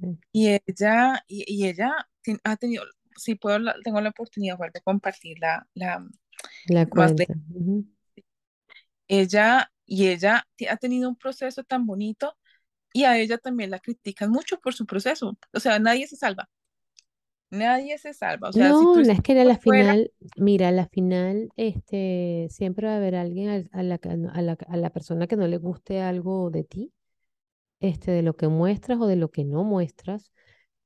sí. Y ella, y, y ella ha tenido, si puedo, la- tengo la oportunidad de compartir la, la La más de cuenta. ella, y ella ha tenido un proceso tan bonito y a ella también la critican mucho por su proceso. O sea, nadie se salva, nadie se salva. O sea, si No, tú es que a la fuera, final, mira, a la final, este, siempre va a haber alguien al- a, la, a la, a la persona que no le guste algo de ti, este, de lo que muestras o de lo que no muestras,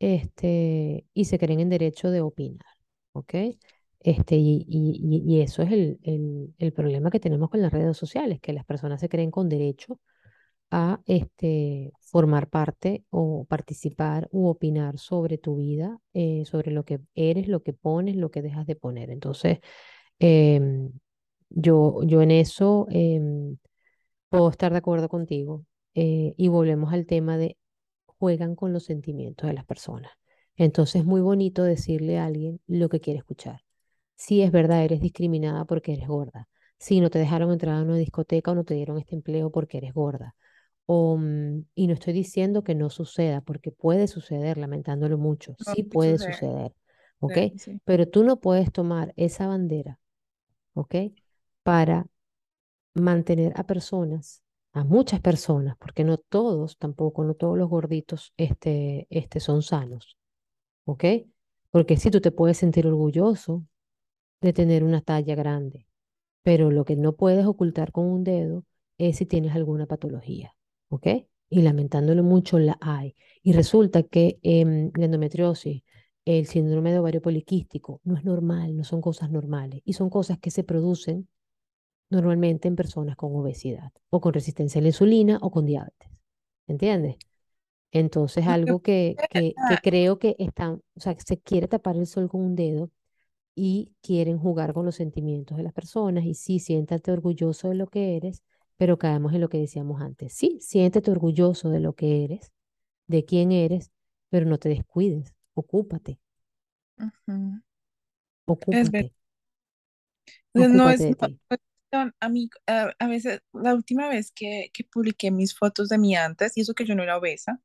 este, y se creen en derecho de opinar, ¿ok? Este, y, y, y- y eso es el, el, el problema que tenemos con las redes sociales, que las personas se creen con derecho a este, formar parte o participar u opinar sobre tu vida, eh, sobre lo que eres, lo que pones, lo que dejas de poner. Entonces, em, yo, yo en eso em, puedo estar de acuerdo contigo. eh, y volvemos al tema de juegan con los sentimientos de las personas. Entonces, es muy bonito decirle a alguien lo que quiere escuchar. Si es verdad, eres discriminada porque eres gorda. Si no te dejaron entrar a una discoteca o no te dieron este empleo porque eres gorda o, mm, y no estoy diciendo que no suceda, porque puede suceder, lamentándolo mucho, no, sí puede sucede, suceder, ¿ok? sí. Pero tú no puedes tomar esa bandera, ¿ok? Para mantener a personas, a muchas personas, porque no todos, tampoco, no todos los gorditos, este, este, son sanos, ¿ok? Porque sí, tú te puedes sentir orgulloso de tener una talla grande, pero lo que no puedes ocultar con un dedo es si tienes alguna patología, ¿ok? Y lamentándolo mucho, la hay. Y resulta que em, la endometriosis, el síndrome de ovario poliquístico, no es normal, no son cosas normales. Y son cosas que se producen normalmente en personas con obesidad o con resistencia a la insulina o con diabetes. ¿Entiendes? Entonces, algo que, creo que, creo que están, o sea, que se quiere tapar el sol con un dedo y quieren jugar con los sentimientos de las personas. Y sí, siéntate orgulloso de lo que eres, pero caemos en lo que decíamos antes. Sí, siéntete orgulloso de lo que eres, de quién eres, pero no te descuides. Ocúpate, ocúpate, No ocúpate es, de no, a mí, a, a veces, la última vez que, que publiqué mis fotos de mí antes, y eso que yo no era obesa,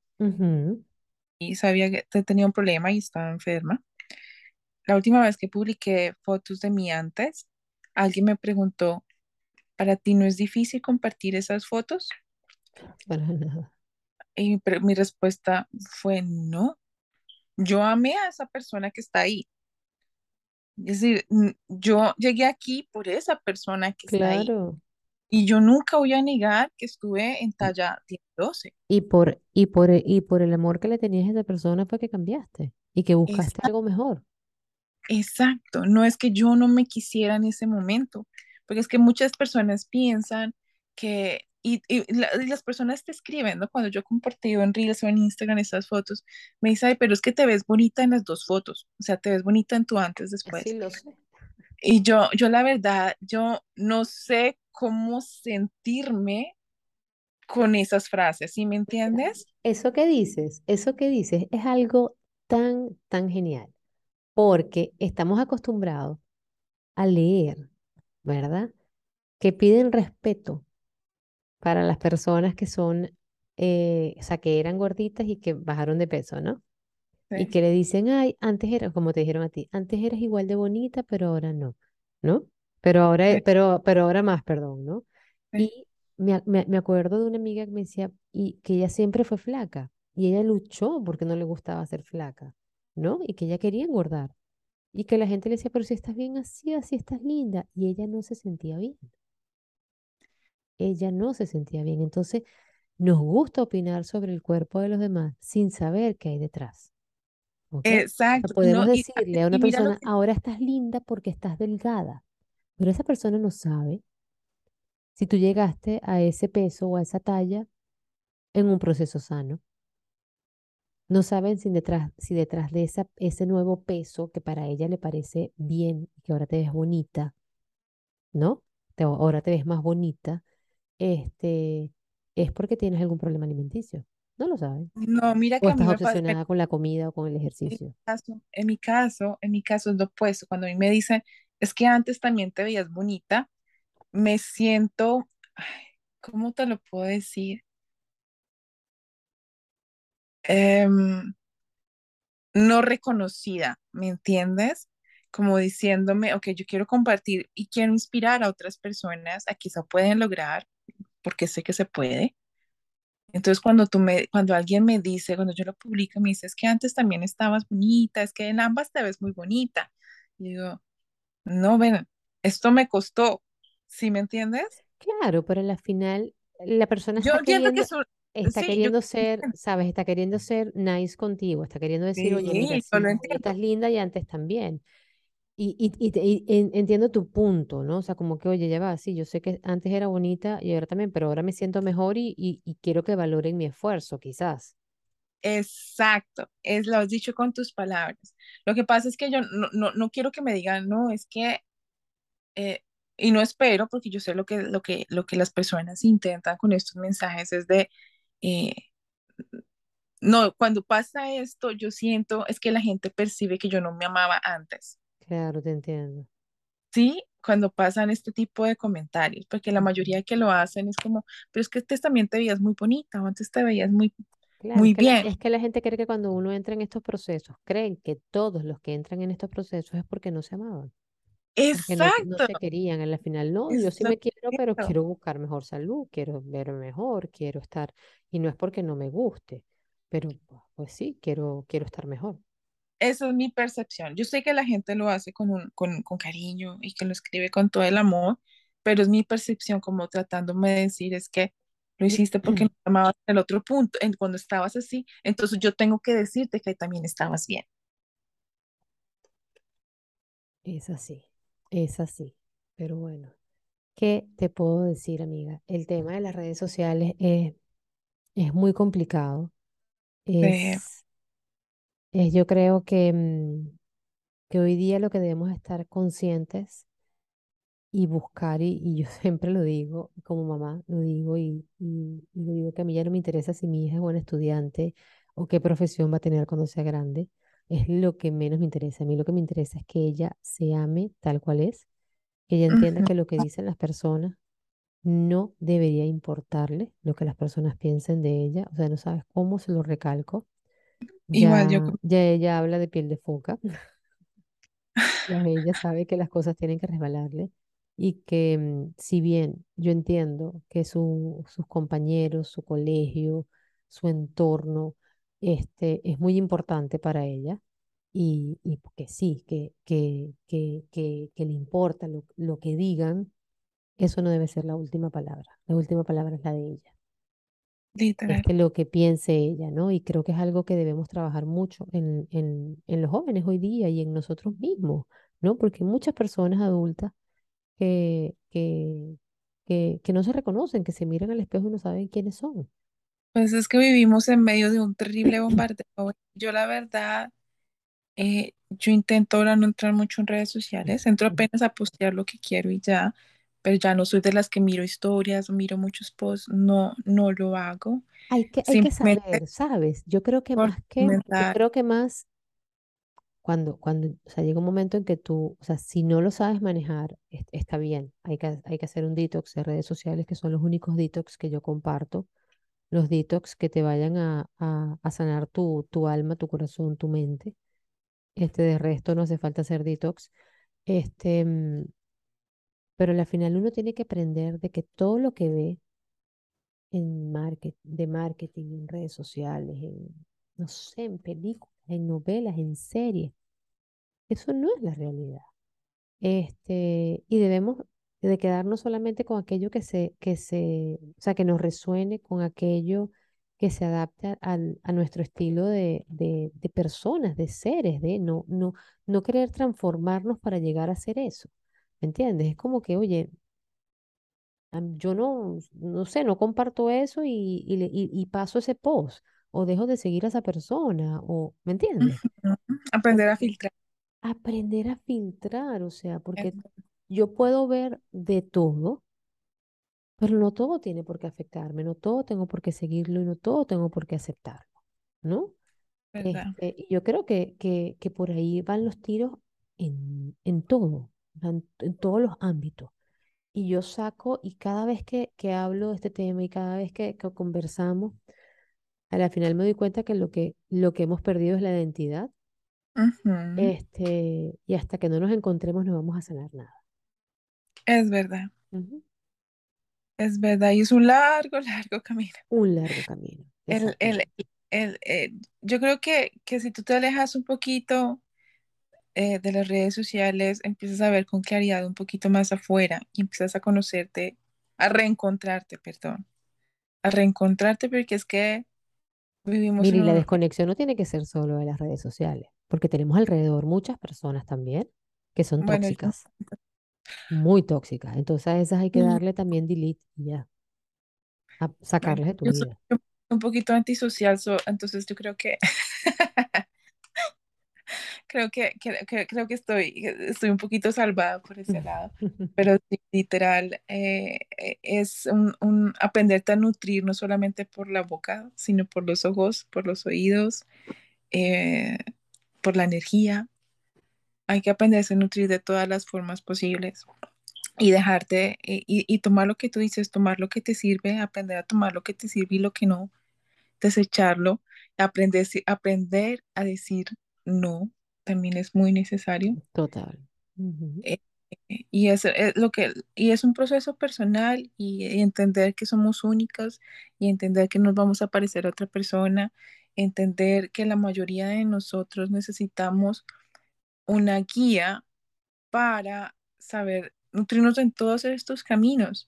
y sabía que te- tenía un problema y estaba enferma, la última vez que publiqué fotos de mí antes, alguien me preguntó, ¿para ti no es difícil compartir esas fotos? Para nada. Y mi, pre- mi respuesta fue, no, yo amé a esa persona que está ahí. Es decir, yo llegué aquí por esa persona que está ahí. Claro. Y yo nunca voy a negar que estuve en talla 10, 12. Y por, y por, y por el amor que le tenías a esa persona fue que cambiaste y que buscaste Exacto, algo mejor. exacto. No es que yo no me quisiera en ese momento, porque es que muchas personas piensan que, y, y la- y las personas te escriben, ¿no? Cuando yo he compartido en Reels o en Instagram estas fotos, me dicen, "Ay, pero es que te ves bonita en las dos fotos, o sea, te ves bonita en tu antes, Sí, después. lo sé. Y yo, yo la verdad, yo no sé cómo sentirme con esas frases, ¿sí me entiendes? Eso que dices, eso que dices es algo tan, tan genial, porque estamos acostumbrados a leer, ¿verdad? Que piden respeto para las personas que son, eh, o sea, que eran gorditas y que bajaron de peso, ¿no? Y que le dicen, ay, antes era, como te dijeron a ti, antes eras igual de bonita, pero ahora no, ¿no? Pero ahora, sí, e- pero, pero ahora más, perdón, ¿no? sí. Y me, me, me acuerdo de una amiga que me decía, y que ella siempre fue flaca, y ella luchó porque no le gustaba ser flaca, ¿no? Y que ella quería engordar, y que la gente le decía, pero si estás bien así, así estás linda, y ella no se sentía bien, ella no se sentía bien. Entonces, nos gusta opinar sobre el cuerpo de los demás sin saber qué hay detrás. ¿Ok? O sea, Exacto. podemos No, y, decirle a una persona, que ahora estás linda porque estás delgada, pero esa persona no sabe si tú llegaste a ese peso o a esa talla en un proceso sano. No saben si detrás, si detrás de esa, ese nuevo peso que para ella le parece bien y que ahora te ves bonita, ¿no? Te- ahora te ves más bonita, este, es porque tienes algún problema alimenticio. No lo saben. No, mira O que mí estás pasa, obsesionada con la comida o con el mi ejercicio. caso, en mi caso, en mi caso es lo opuesto. Cuando a mí me dicen, es que antes también te veías bonita, me siento, ay, ¿cómo te lo puedo decir? Em, no reconocida, ¿me entiendes? Como diciéndome, ok, yo quiero compartir y quiero inspirar a otras personas a que se pueden lograr, porque sé que se puede. Entonces, cuando tú me, cuando alguien me dice, cuando yo lo publico, me dice, es que antes también estabas bonita, es que en ambas te ves muy bonita. Y digo, no, ven, esto me costó, ¿sí me entiendes? Claro, pero al final la persona Yo está entiendo que está sí, queriendo ser, sabes, está queriendo ser nice contigo, está queriendo decir, oye, mira, sí, sí, estás linda y antes también. Y, y, y, y en- entiendo tu punto, ¿no? O sea, como que, oye, ya va, sí, yo sé que antes era bonita y ahora también, pero ahora me siento mejor y, y, y quiero que valoren mi esfuerzo, quizás. Exacto, es lo has dicho con tus palabras. Lo que pasa es que yo no, no, no quiero que me digan, no, es que, eh, y no espero, porque yo sé lo que, lo que, lo que las personas intentan con estos mensajes es de, eh, no, cuando pasa esto, yo siento, es que la gente percibe que yo no me amaba antes, Claro, te entiendo. ¿sí? Cuando pasan este tipo de comentarios, porque la mayoría que lo hacen es como, pero es que antes también te veías muy bonita, o antes te veías muy, Claro, es muy la, bien. es que la gente cree que cuando uno entra en estos procesos, creen que todos los que entran en estos procesos es porque no se amaban. Porque no, no Exacto, se querían a la final. No, yo sí me quiero, pero quiero buscar mejor salud, quiero verme mejor, quiero estar, y no es porque no me guste, pero pu- pues sí, quiero, quiero estar mejor. Esa es mi percepción. Yo sé que la gente lo hace con, un, con, con cariño y que lo escribe con todo el amor, pero es mi percepción como tratándome de decir es que lo hiciste porque no te amabas en el otro punto, en cuando estabas así, entonces yo tengo que decirte que también estabas bien. Es así, es así. Pero bueno, ¿qué te puedo decir, amiga? El tema de las redes sociales es, es muy complicado. Es, es yo creo que, mm, que hoy día lo que debemos estar conscientes y buscar, y, y yo siempre lo digo, como mamá, lo digo y, y, y lo digo que a mí ya no me interesa si mi hija es buena estudiante o qué profesión va a tener cuando sea grande, es lo que menos me interesa. A mí lo que me interesa es que ella se ame tal cual es que ella entienda que lo que dicen las personas no debería importarle lo que las personas piensen de ella. O sea, no sabes cómo se lo recalco. Igual yo, Ya, ya ella habla de piel de foca. Ya ella sabe que las cosas tienen que resbalarle y que mm, si bien yo entiendo que su- sus compañeros, su colegio, su entorno, este, es muy importante para ella y, y que sí, que, que, que, que, que le importa lo, lo que digan, eso no debe ser la última palabra. La última palabra es la de ella. literal, Este, lo que piense ella, ¿no? Y creo que es algo que debemos trabajar mucho en, en, en los jóvenes hoy día y en nosotros mismos, ¿no? Porque hay muchas personas adultas que, que, que, que no se reconocen, que se miran al espejo y no saben quiénes son. Pues es que vivimos en medio de un terrible bombardeo. Yo la verdad, eh, yo intento ahora no entrar mucho en redes sociales, entro apenas a postear lo que quiero y ya, pero ya no soy de las que miro historias o miro muchos posts, no, no lo hago. Hay que, hay que saber, ¿sabes? Yo creo que más que, yo creo que más cuando, cuando, o sea, llega un momento en que tú, o sea, si no lo sabes manejar, es- está bien. Hay que, hay que hacer un detox de redes sociales, que son los únicos detox que yo comparto los detox que te vayan a, sanar tu, tu alma, tu corazón, tu mente. Este, de resto no hace falta hacer detox. Este, mm, pero al final uno tiene que aprender de que todo lo que ve en market, de marketing, en redes sociales, en, no sé, en películas, en novelas, en series, eso no es la realidad. Este, y debemos de quedarnos solamente con aquello que se, que se, o sea, que nos resuene, con aquello que se adapte a, al- a nuestro estilo de, de, de personas, de seres, de no, no, no querer transformarnos para llegar a ser eso. ¿Me entiendes? Es como que, oye, yo no, no sé, no comparto eso y, y, y- y paso ese post, o dejo de seguir a esa persona, o, ¿me entiendes? Aprender a filtrar. aprender a filtrar, o sea, porque yo puedo ver de todo, pero no todo tiene por qué afectarme, no todo tengo por qué seguirlo y no todo tengo por qué aceptarlo, ¿no? Este, yo creo que, que, que por ahí van los tiros en, en todo, en, en todos los ámbitos. Y yo saco, y cada vez que, que hablo de este tema y cada vez que, que conversamos, a la final me doy cuenta que lo que, lo que hemos perdido es la identidad, este, y hasta que no nos encontremos no vamos a sanar nada. Es verdad, es verdad. Y es un largo, largo camino. Un largo camino, El, el, el, eh, yo creo que, que si tú te alejas un poquito eh, de las redes sociales, empiezas a ver con claridad un poquito más afuera y empiezas a conocerte, a reencontrarte, perdón, a reencontrarte porque es que vivimos Mire, en y la un... desconexión no tiene que ser solo de las redes sociales, porque tenemos alrededor muchas personas también que son Bueno, yo, tóxicas, muy tóxicas. Entonces a esas hay que y, darle también delete y ya, a sacarlas de tu yo vida. un un poquito antisocial, so- entonces yo creo que creo que, creo que estoy, estoy un poquito salvada por ese lado, pero sí, literal, eh, eh, es un, un aprenderte a nutrir no solamente por la boca, sino por los ojos, por los oídos, eh, por la energía. Hay que aprenderse a nutrir de todas las formas posibles y dejarte y, y- tomar lo que tú dices, tomar lo que te sirve, aprender a tomar lo que te sirve y lo que no, desecharlo, aprender, aprender a decir no, también es muy necesario Total. Ujú. Eh, y es, es lo que, y es un proceso personal y, y entender que somos únicas y entender que nos vamos a parecer a otra persona, entender que la mayoría de nosotros necesitamos una guía para saber nutrirnos en todos estos caminos.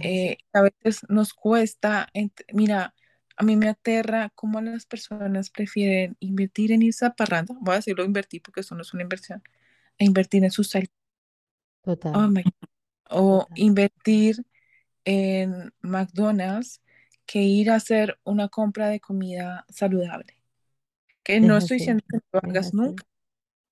Eh, a veces nos cuesta, mira, a mí me aterra cómo las personas prefieren invertir en irse a parranda, voy a decirlo invertir porque eso no es una inversión, e invertir en sus Oh Total, my o total. invertir en McDonald's que ir a hacer una compra de comida saludable. Que Es no estoy así. diciendo que no lo hagas nunca,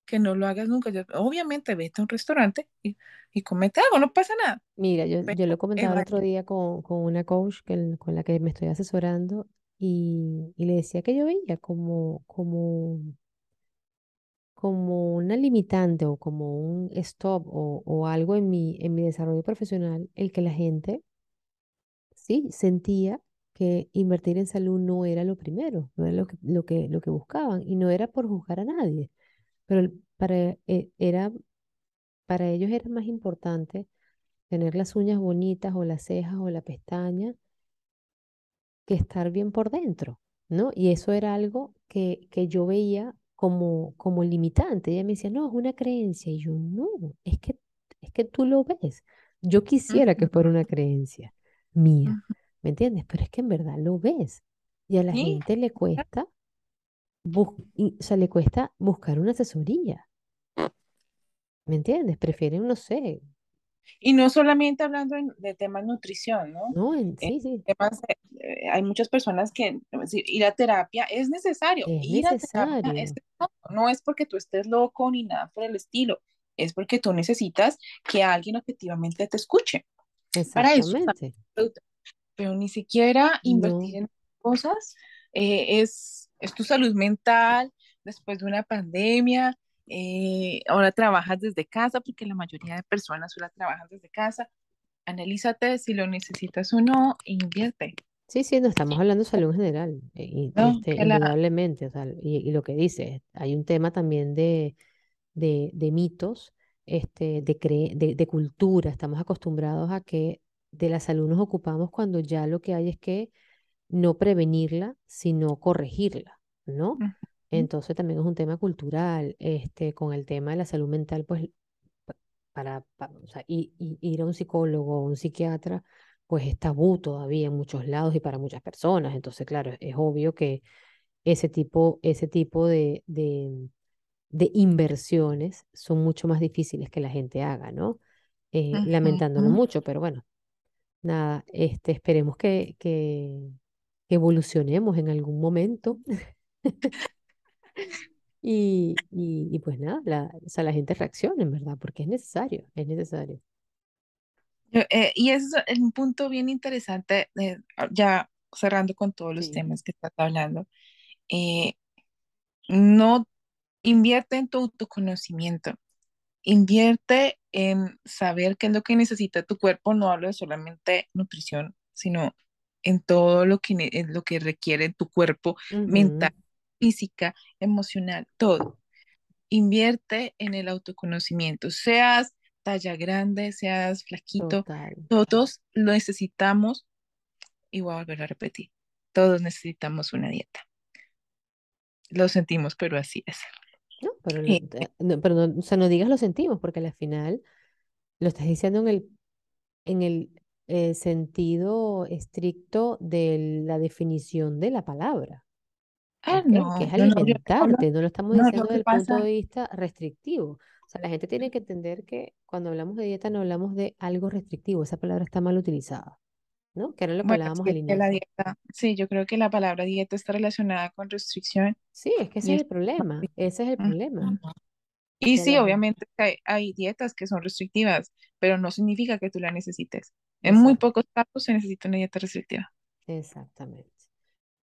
que no lo hagas nunca. Yo- obviamente vete a un restaurante y, y comete algo, no pasa nada. Mira, yo, Pero yo lo comentaba el otro día con, con una coach que, con la que me estoy asesorando y, y le decía que yo veía como, como como una limitante o como un stop o, o algo en mi, en mi desarrollo profesional el que la gente sí sentía que invertir en salud no era lo primero, no era lo que, lo que, lo que buscaban y no era por juzgar a nadie, pero para, eh, era, para ellos era más importante tener las uñas bonitas o las cejas o la pestaña que estar bien por dentro, ¿no? Y eso era algo que, que yo veía como, como limitante. Ella me decía, no, es una creencia. Y yo, no, es que, es que tú lo ves. Yo quisiera que fuera una creencia mía. ¿me entiendes? Pero es que en verdad lo ves. Y a la Sí, gente le cuesta, o sea, le cuesta buscar una asesoría, ¿me entiendes? Prefieren, no sé, Y no solamente hablando en- de temas nutrición, ¿no? no, en, Eh, sí, temas de- eh, hay muchas personas que decir, ir a terapia es necesario. es Ir a terapia es. No es porque tú estés loco ni nada por el estilo. Es porque tú necesitas que alguien objetivamente te escuche. Para eso exactamente. terapeuta. Pero ni siquiera invertir No. en cosas eh, es, es tu salud mental después de una pandemia. eh, ahora trabajas desde casa porque la mayoría de personas ahora trabajan desde casa analízate si lo necesitas o no, e invierte. Sí, sí, no estamos hablando de salud en general, eh, y, No, este, la... indudablemente, o sea, y, y lo que dice, hay un tema también de, de, de mitos, este, de, cre- de, de cultura, estamos acostumbrados a que de la salud nos ocupamos cuando ya lo que hay es que no prevenirla, sino corregirla, ¿no? Entonces también es un tema cultural, este, con el tema de la salud mental, pues pa- para, pa- o sea, y, y- ir a un psicólogo o un psiquiatra, pues es tabú todavía en muchos lados y para muchas personas. Entonces, claro, es obvio que ese tipo, ese tipo de, de, de inversiones son mucho más difíciles que la gente haga, ¿no? Eh, lamentándolo mucho, pero bueno, nada, este, esperemos que, que evolucionemos en algún momento y, y, y pues nada, la, o sea, la gente reaccione, en verdad, porque es necesario, es necesario. Eh, y eso es un punto bien interesante, eh, ya cerrando con todos los Sí. temas que estás hablando. eh, no invierte en tu autoconocimiento, invierte en saber qué es lo que necesita tu cuerpo. No hablo de solamente nutrición, sino en todo lo que, en lo que requiere tu cuerpo mental, física, emocional, todo. invierte en el autoconocimiento, seas talla grande, seas flaquito, Total. todos lo necesitamos, y voy a volver a repetir, todos necesitamos una dieta. Lo sentimos, pero así es. No, pero, Eh, no, pero no, o sea, no digas lo sentimos, porque al final lo estás diciendo en el, en el eh, sentido estricto de la definición de la palabra, ah, ¿ok? Que no, es no, no, no alimentarte, no lo estamos no, diciendo desde el punto pasa, de vista restrictivo. O sea, la gente tiene que entender que cuando hablamos de dieta no hablamos de algo restrictivo, esa palabra está mal utilizada, ¿no? Que era lo que bueno, hablábamos al que la inicio. dieta, sí, yo creo que la palabra dieta está relacionada con restricción Sí, es que ese y es el problema, ese es el problema. Y sí, la obviamente hay, hay dietas que son restrictivas, pero no significa que tú la necesites. En muy pocos casos se necesita una dieta restrictiva. exactamente.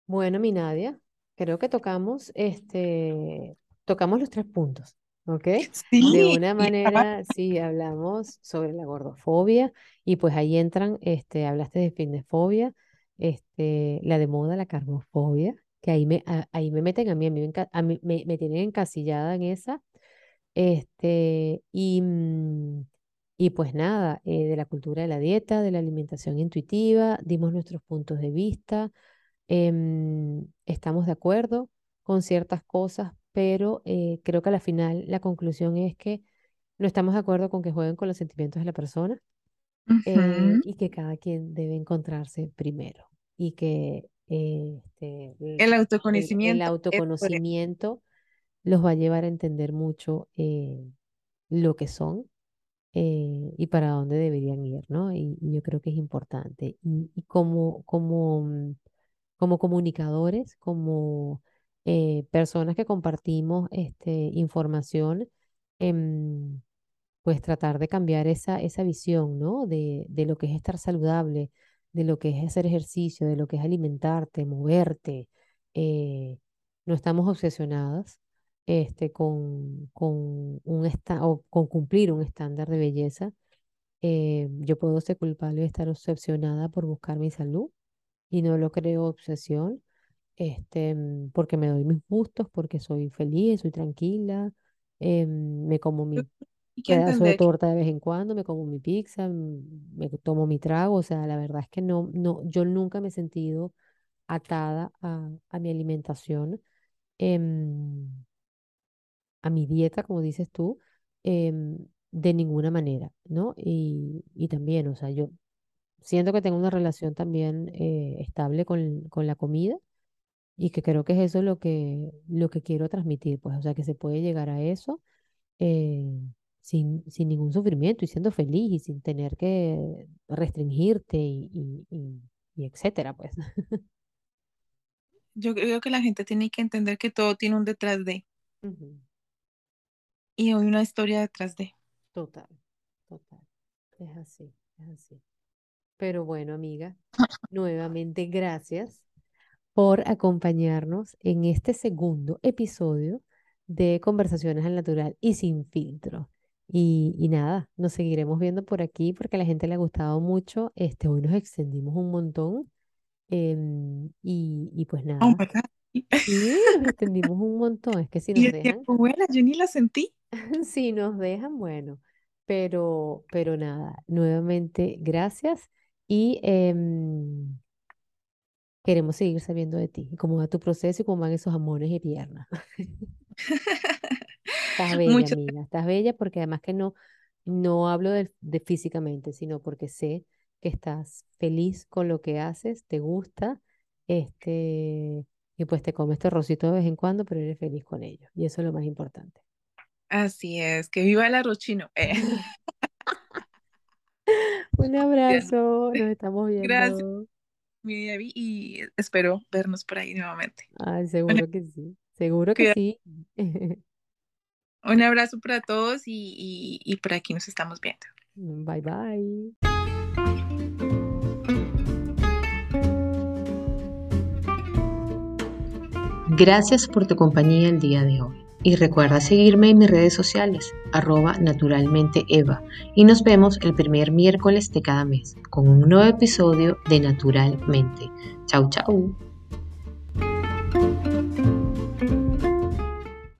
Bueno, mi Nadia, creo que tocamos, este, tocamos los tres puntos, ¿ok? De Sí, una y además, manera, sí, hablamos sobre la gordofobia y pues ahí entran, este, hablaste de fitnessfobia, este, la de moda, la carbofobia, que ahí me, a- ahí me meten a mí, a mí, me, a mí me, me tienen encasillada en esa, este, y, mm, y pues nada, eh, de la cultura de la dieta, de la alimentación intuitiva, dimos nuestros puntos de vista em, estamos de acuerdo con ciertas cosas, pero eh, creo que a la final la conclusión es que no estamos de acuerdo con que jueguen con los sentimientos de la persona eh, y que cada quien debe encontrarse primero y que eh, este, el, autoconocimiento los va a llevar a entender mucho eh, lo que son. eh, y para dónde deberían ir, ¿no? Y, yo creo que es importante. Y, como, como, mm, como comunicadores, como eh, personas que compartimos este, información, em, pues tratar de cambiar esa, esa visión, ¿no? De, de lo que es estar saludable, de lo que es hacer ejercicio, de lo que es alimentarte, moverte. no estamos obsesionadas, este, con, con, un o con cumplir un estándar de belleza. Eh, yo puedo ser culpable de estar obsesionada por buscar mi salud y no lo creo obsesión, este, mm, porque me doy mis gustos, porque soy feliz, soy tranquila, em, me como mi pedazo de torta de vez en cuando, me como mi pizza, mm, me tomo mi trago, o sea, la verdad es que no, no, yo nunca me he sentido atada a, a mi alimentación, em, a mi dieta, como dices tú, em, de ninguna manera, ¿no? Y, y también, o sea, yo siento que tengo una relación también eh, estable con, con la comida y que creo que es eso lo que, lo que quiero transmitir, pues, o sea, que se puede llegar a eso eh, sin, sin ningún sufrimiento y siendo feliz y sin tener que restringirte y, y, y, y etcétera, pues. Yo creo que la gente tiene que entender que todo tiene un detrás de. Y hay una historia detrás de. Total, total. Es así, es así. Pero bueno, amiga, nuevamente gracias por acompañarnos en este segundo episodio de Conversaciones al Natural y sin filtro. Y, y, nada, nos seguiremos viendo por aquí porque a la gente le ha gustado mucho. Este, hoy nos extendimos un montón. Em, y, y, pues nada. Oh sí, nos extendimos un montón. Es que si nos dejan. Buena, yo ni la sentí. si nos dejan, bueno. Pero, pero nada, nuevamente gracias y em, queremos seguir sabiendo de ti, cómo va tu proceso y cómo van esos amores y piernas. estás bella, amiga, estás bella porque además que no, no hablo de, físicamente, sino porque sé que estás feliz con lo que haces, te gusta, este, y pues te comes este rosito de vez en cuando, pero eres feliz con ello. Y eso es lo más importante. Así es, que viva el arrochino. Eh. Un abrazo, nos estamos viendo. Gracias, mi y espero vernos por ahí nuevamente. Ay, seguro que sí, seguro que sí. Un abrazo para todos y, y por aquí nos estamos viendo. Bye bye. Gracias por tu compañía el día de hoy. Y recuerda seguirme en mis redes sociales, arroba naturalmente Eva. Y nos vemos el primer miércoles de cada mes con un nuevo episodio de Naturalmente. Chau, chau.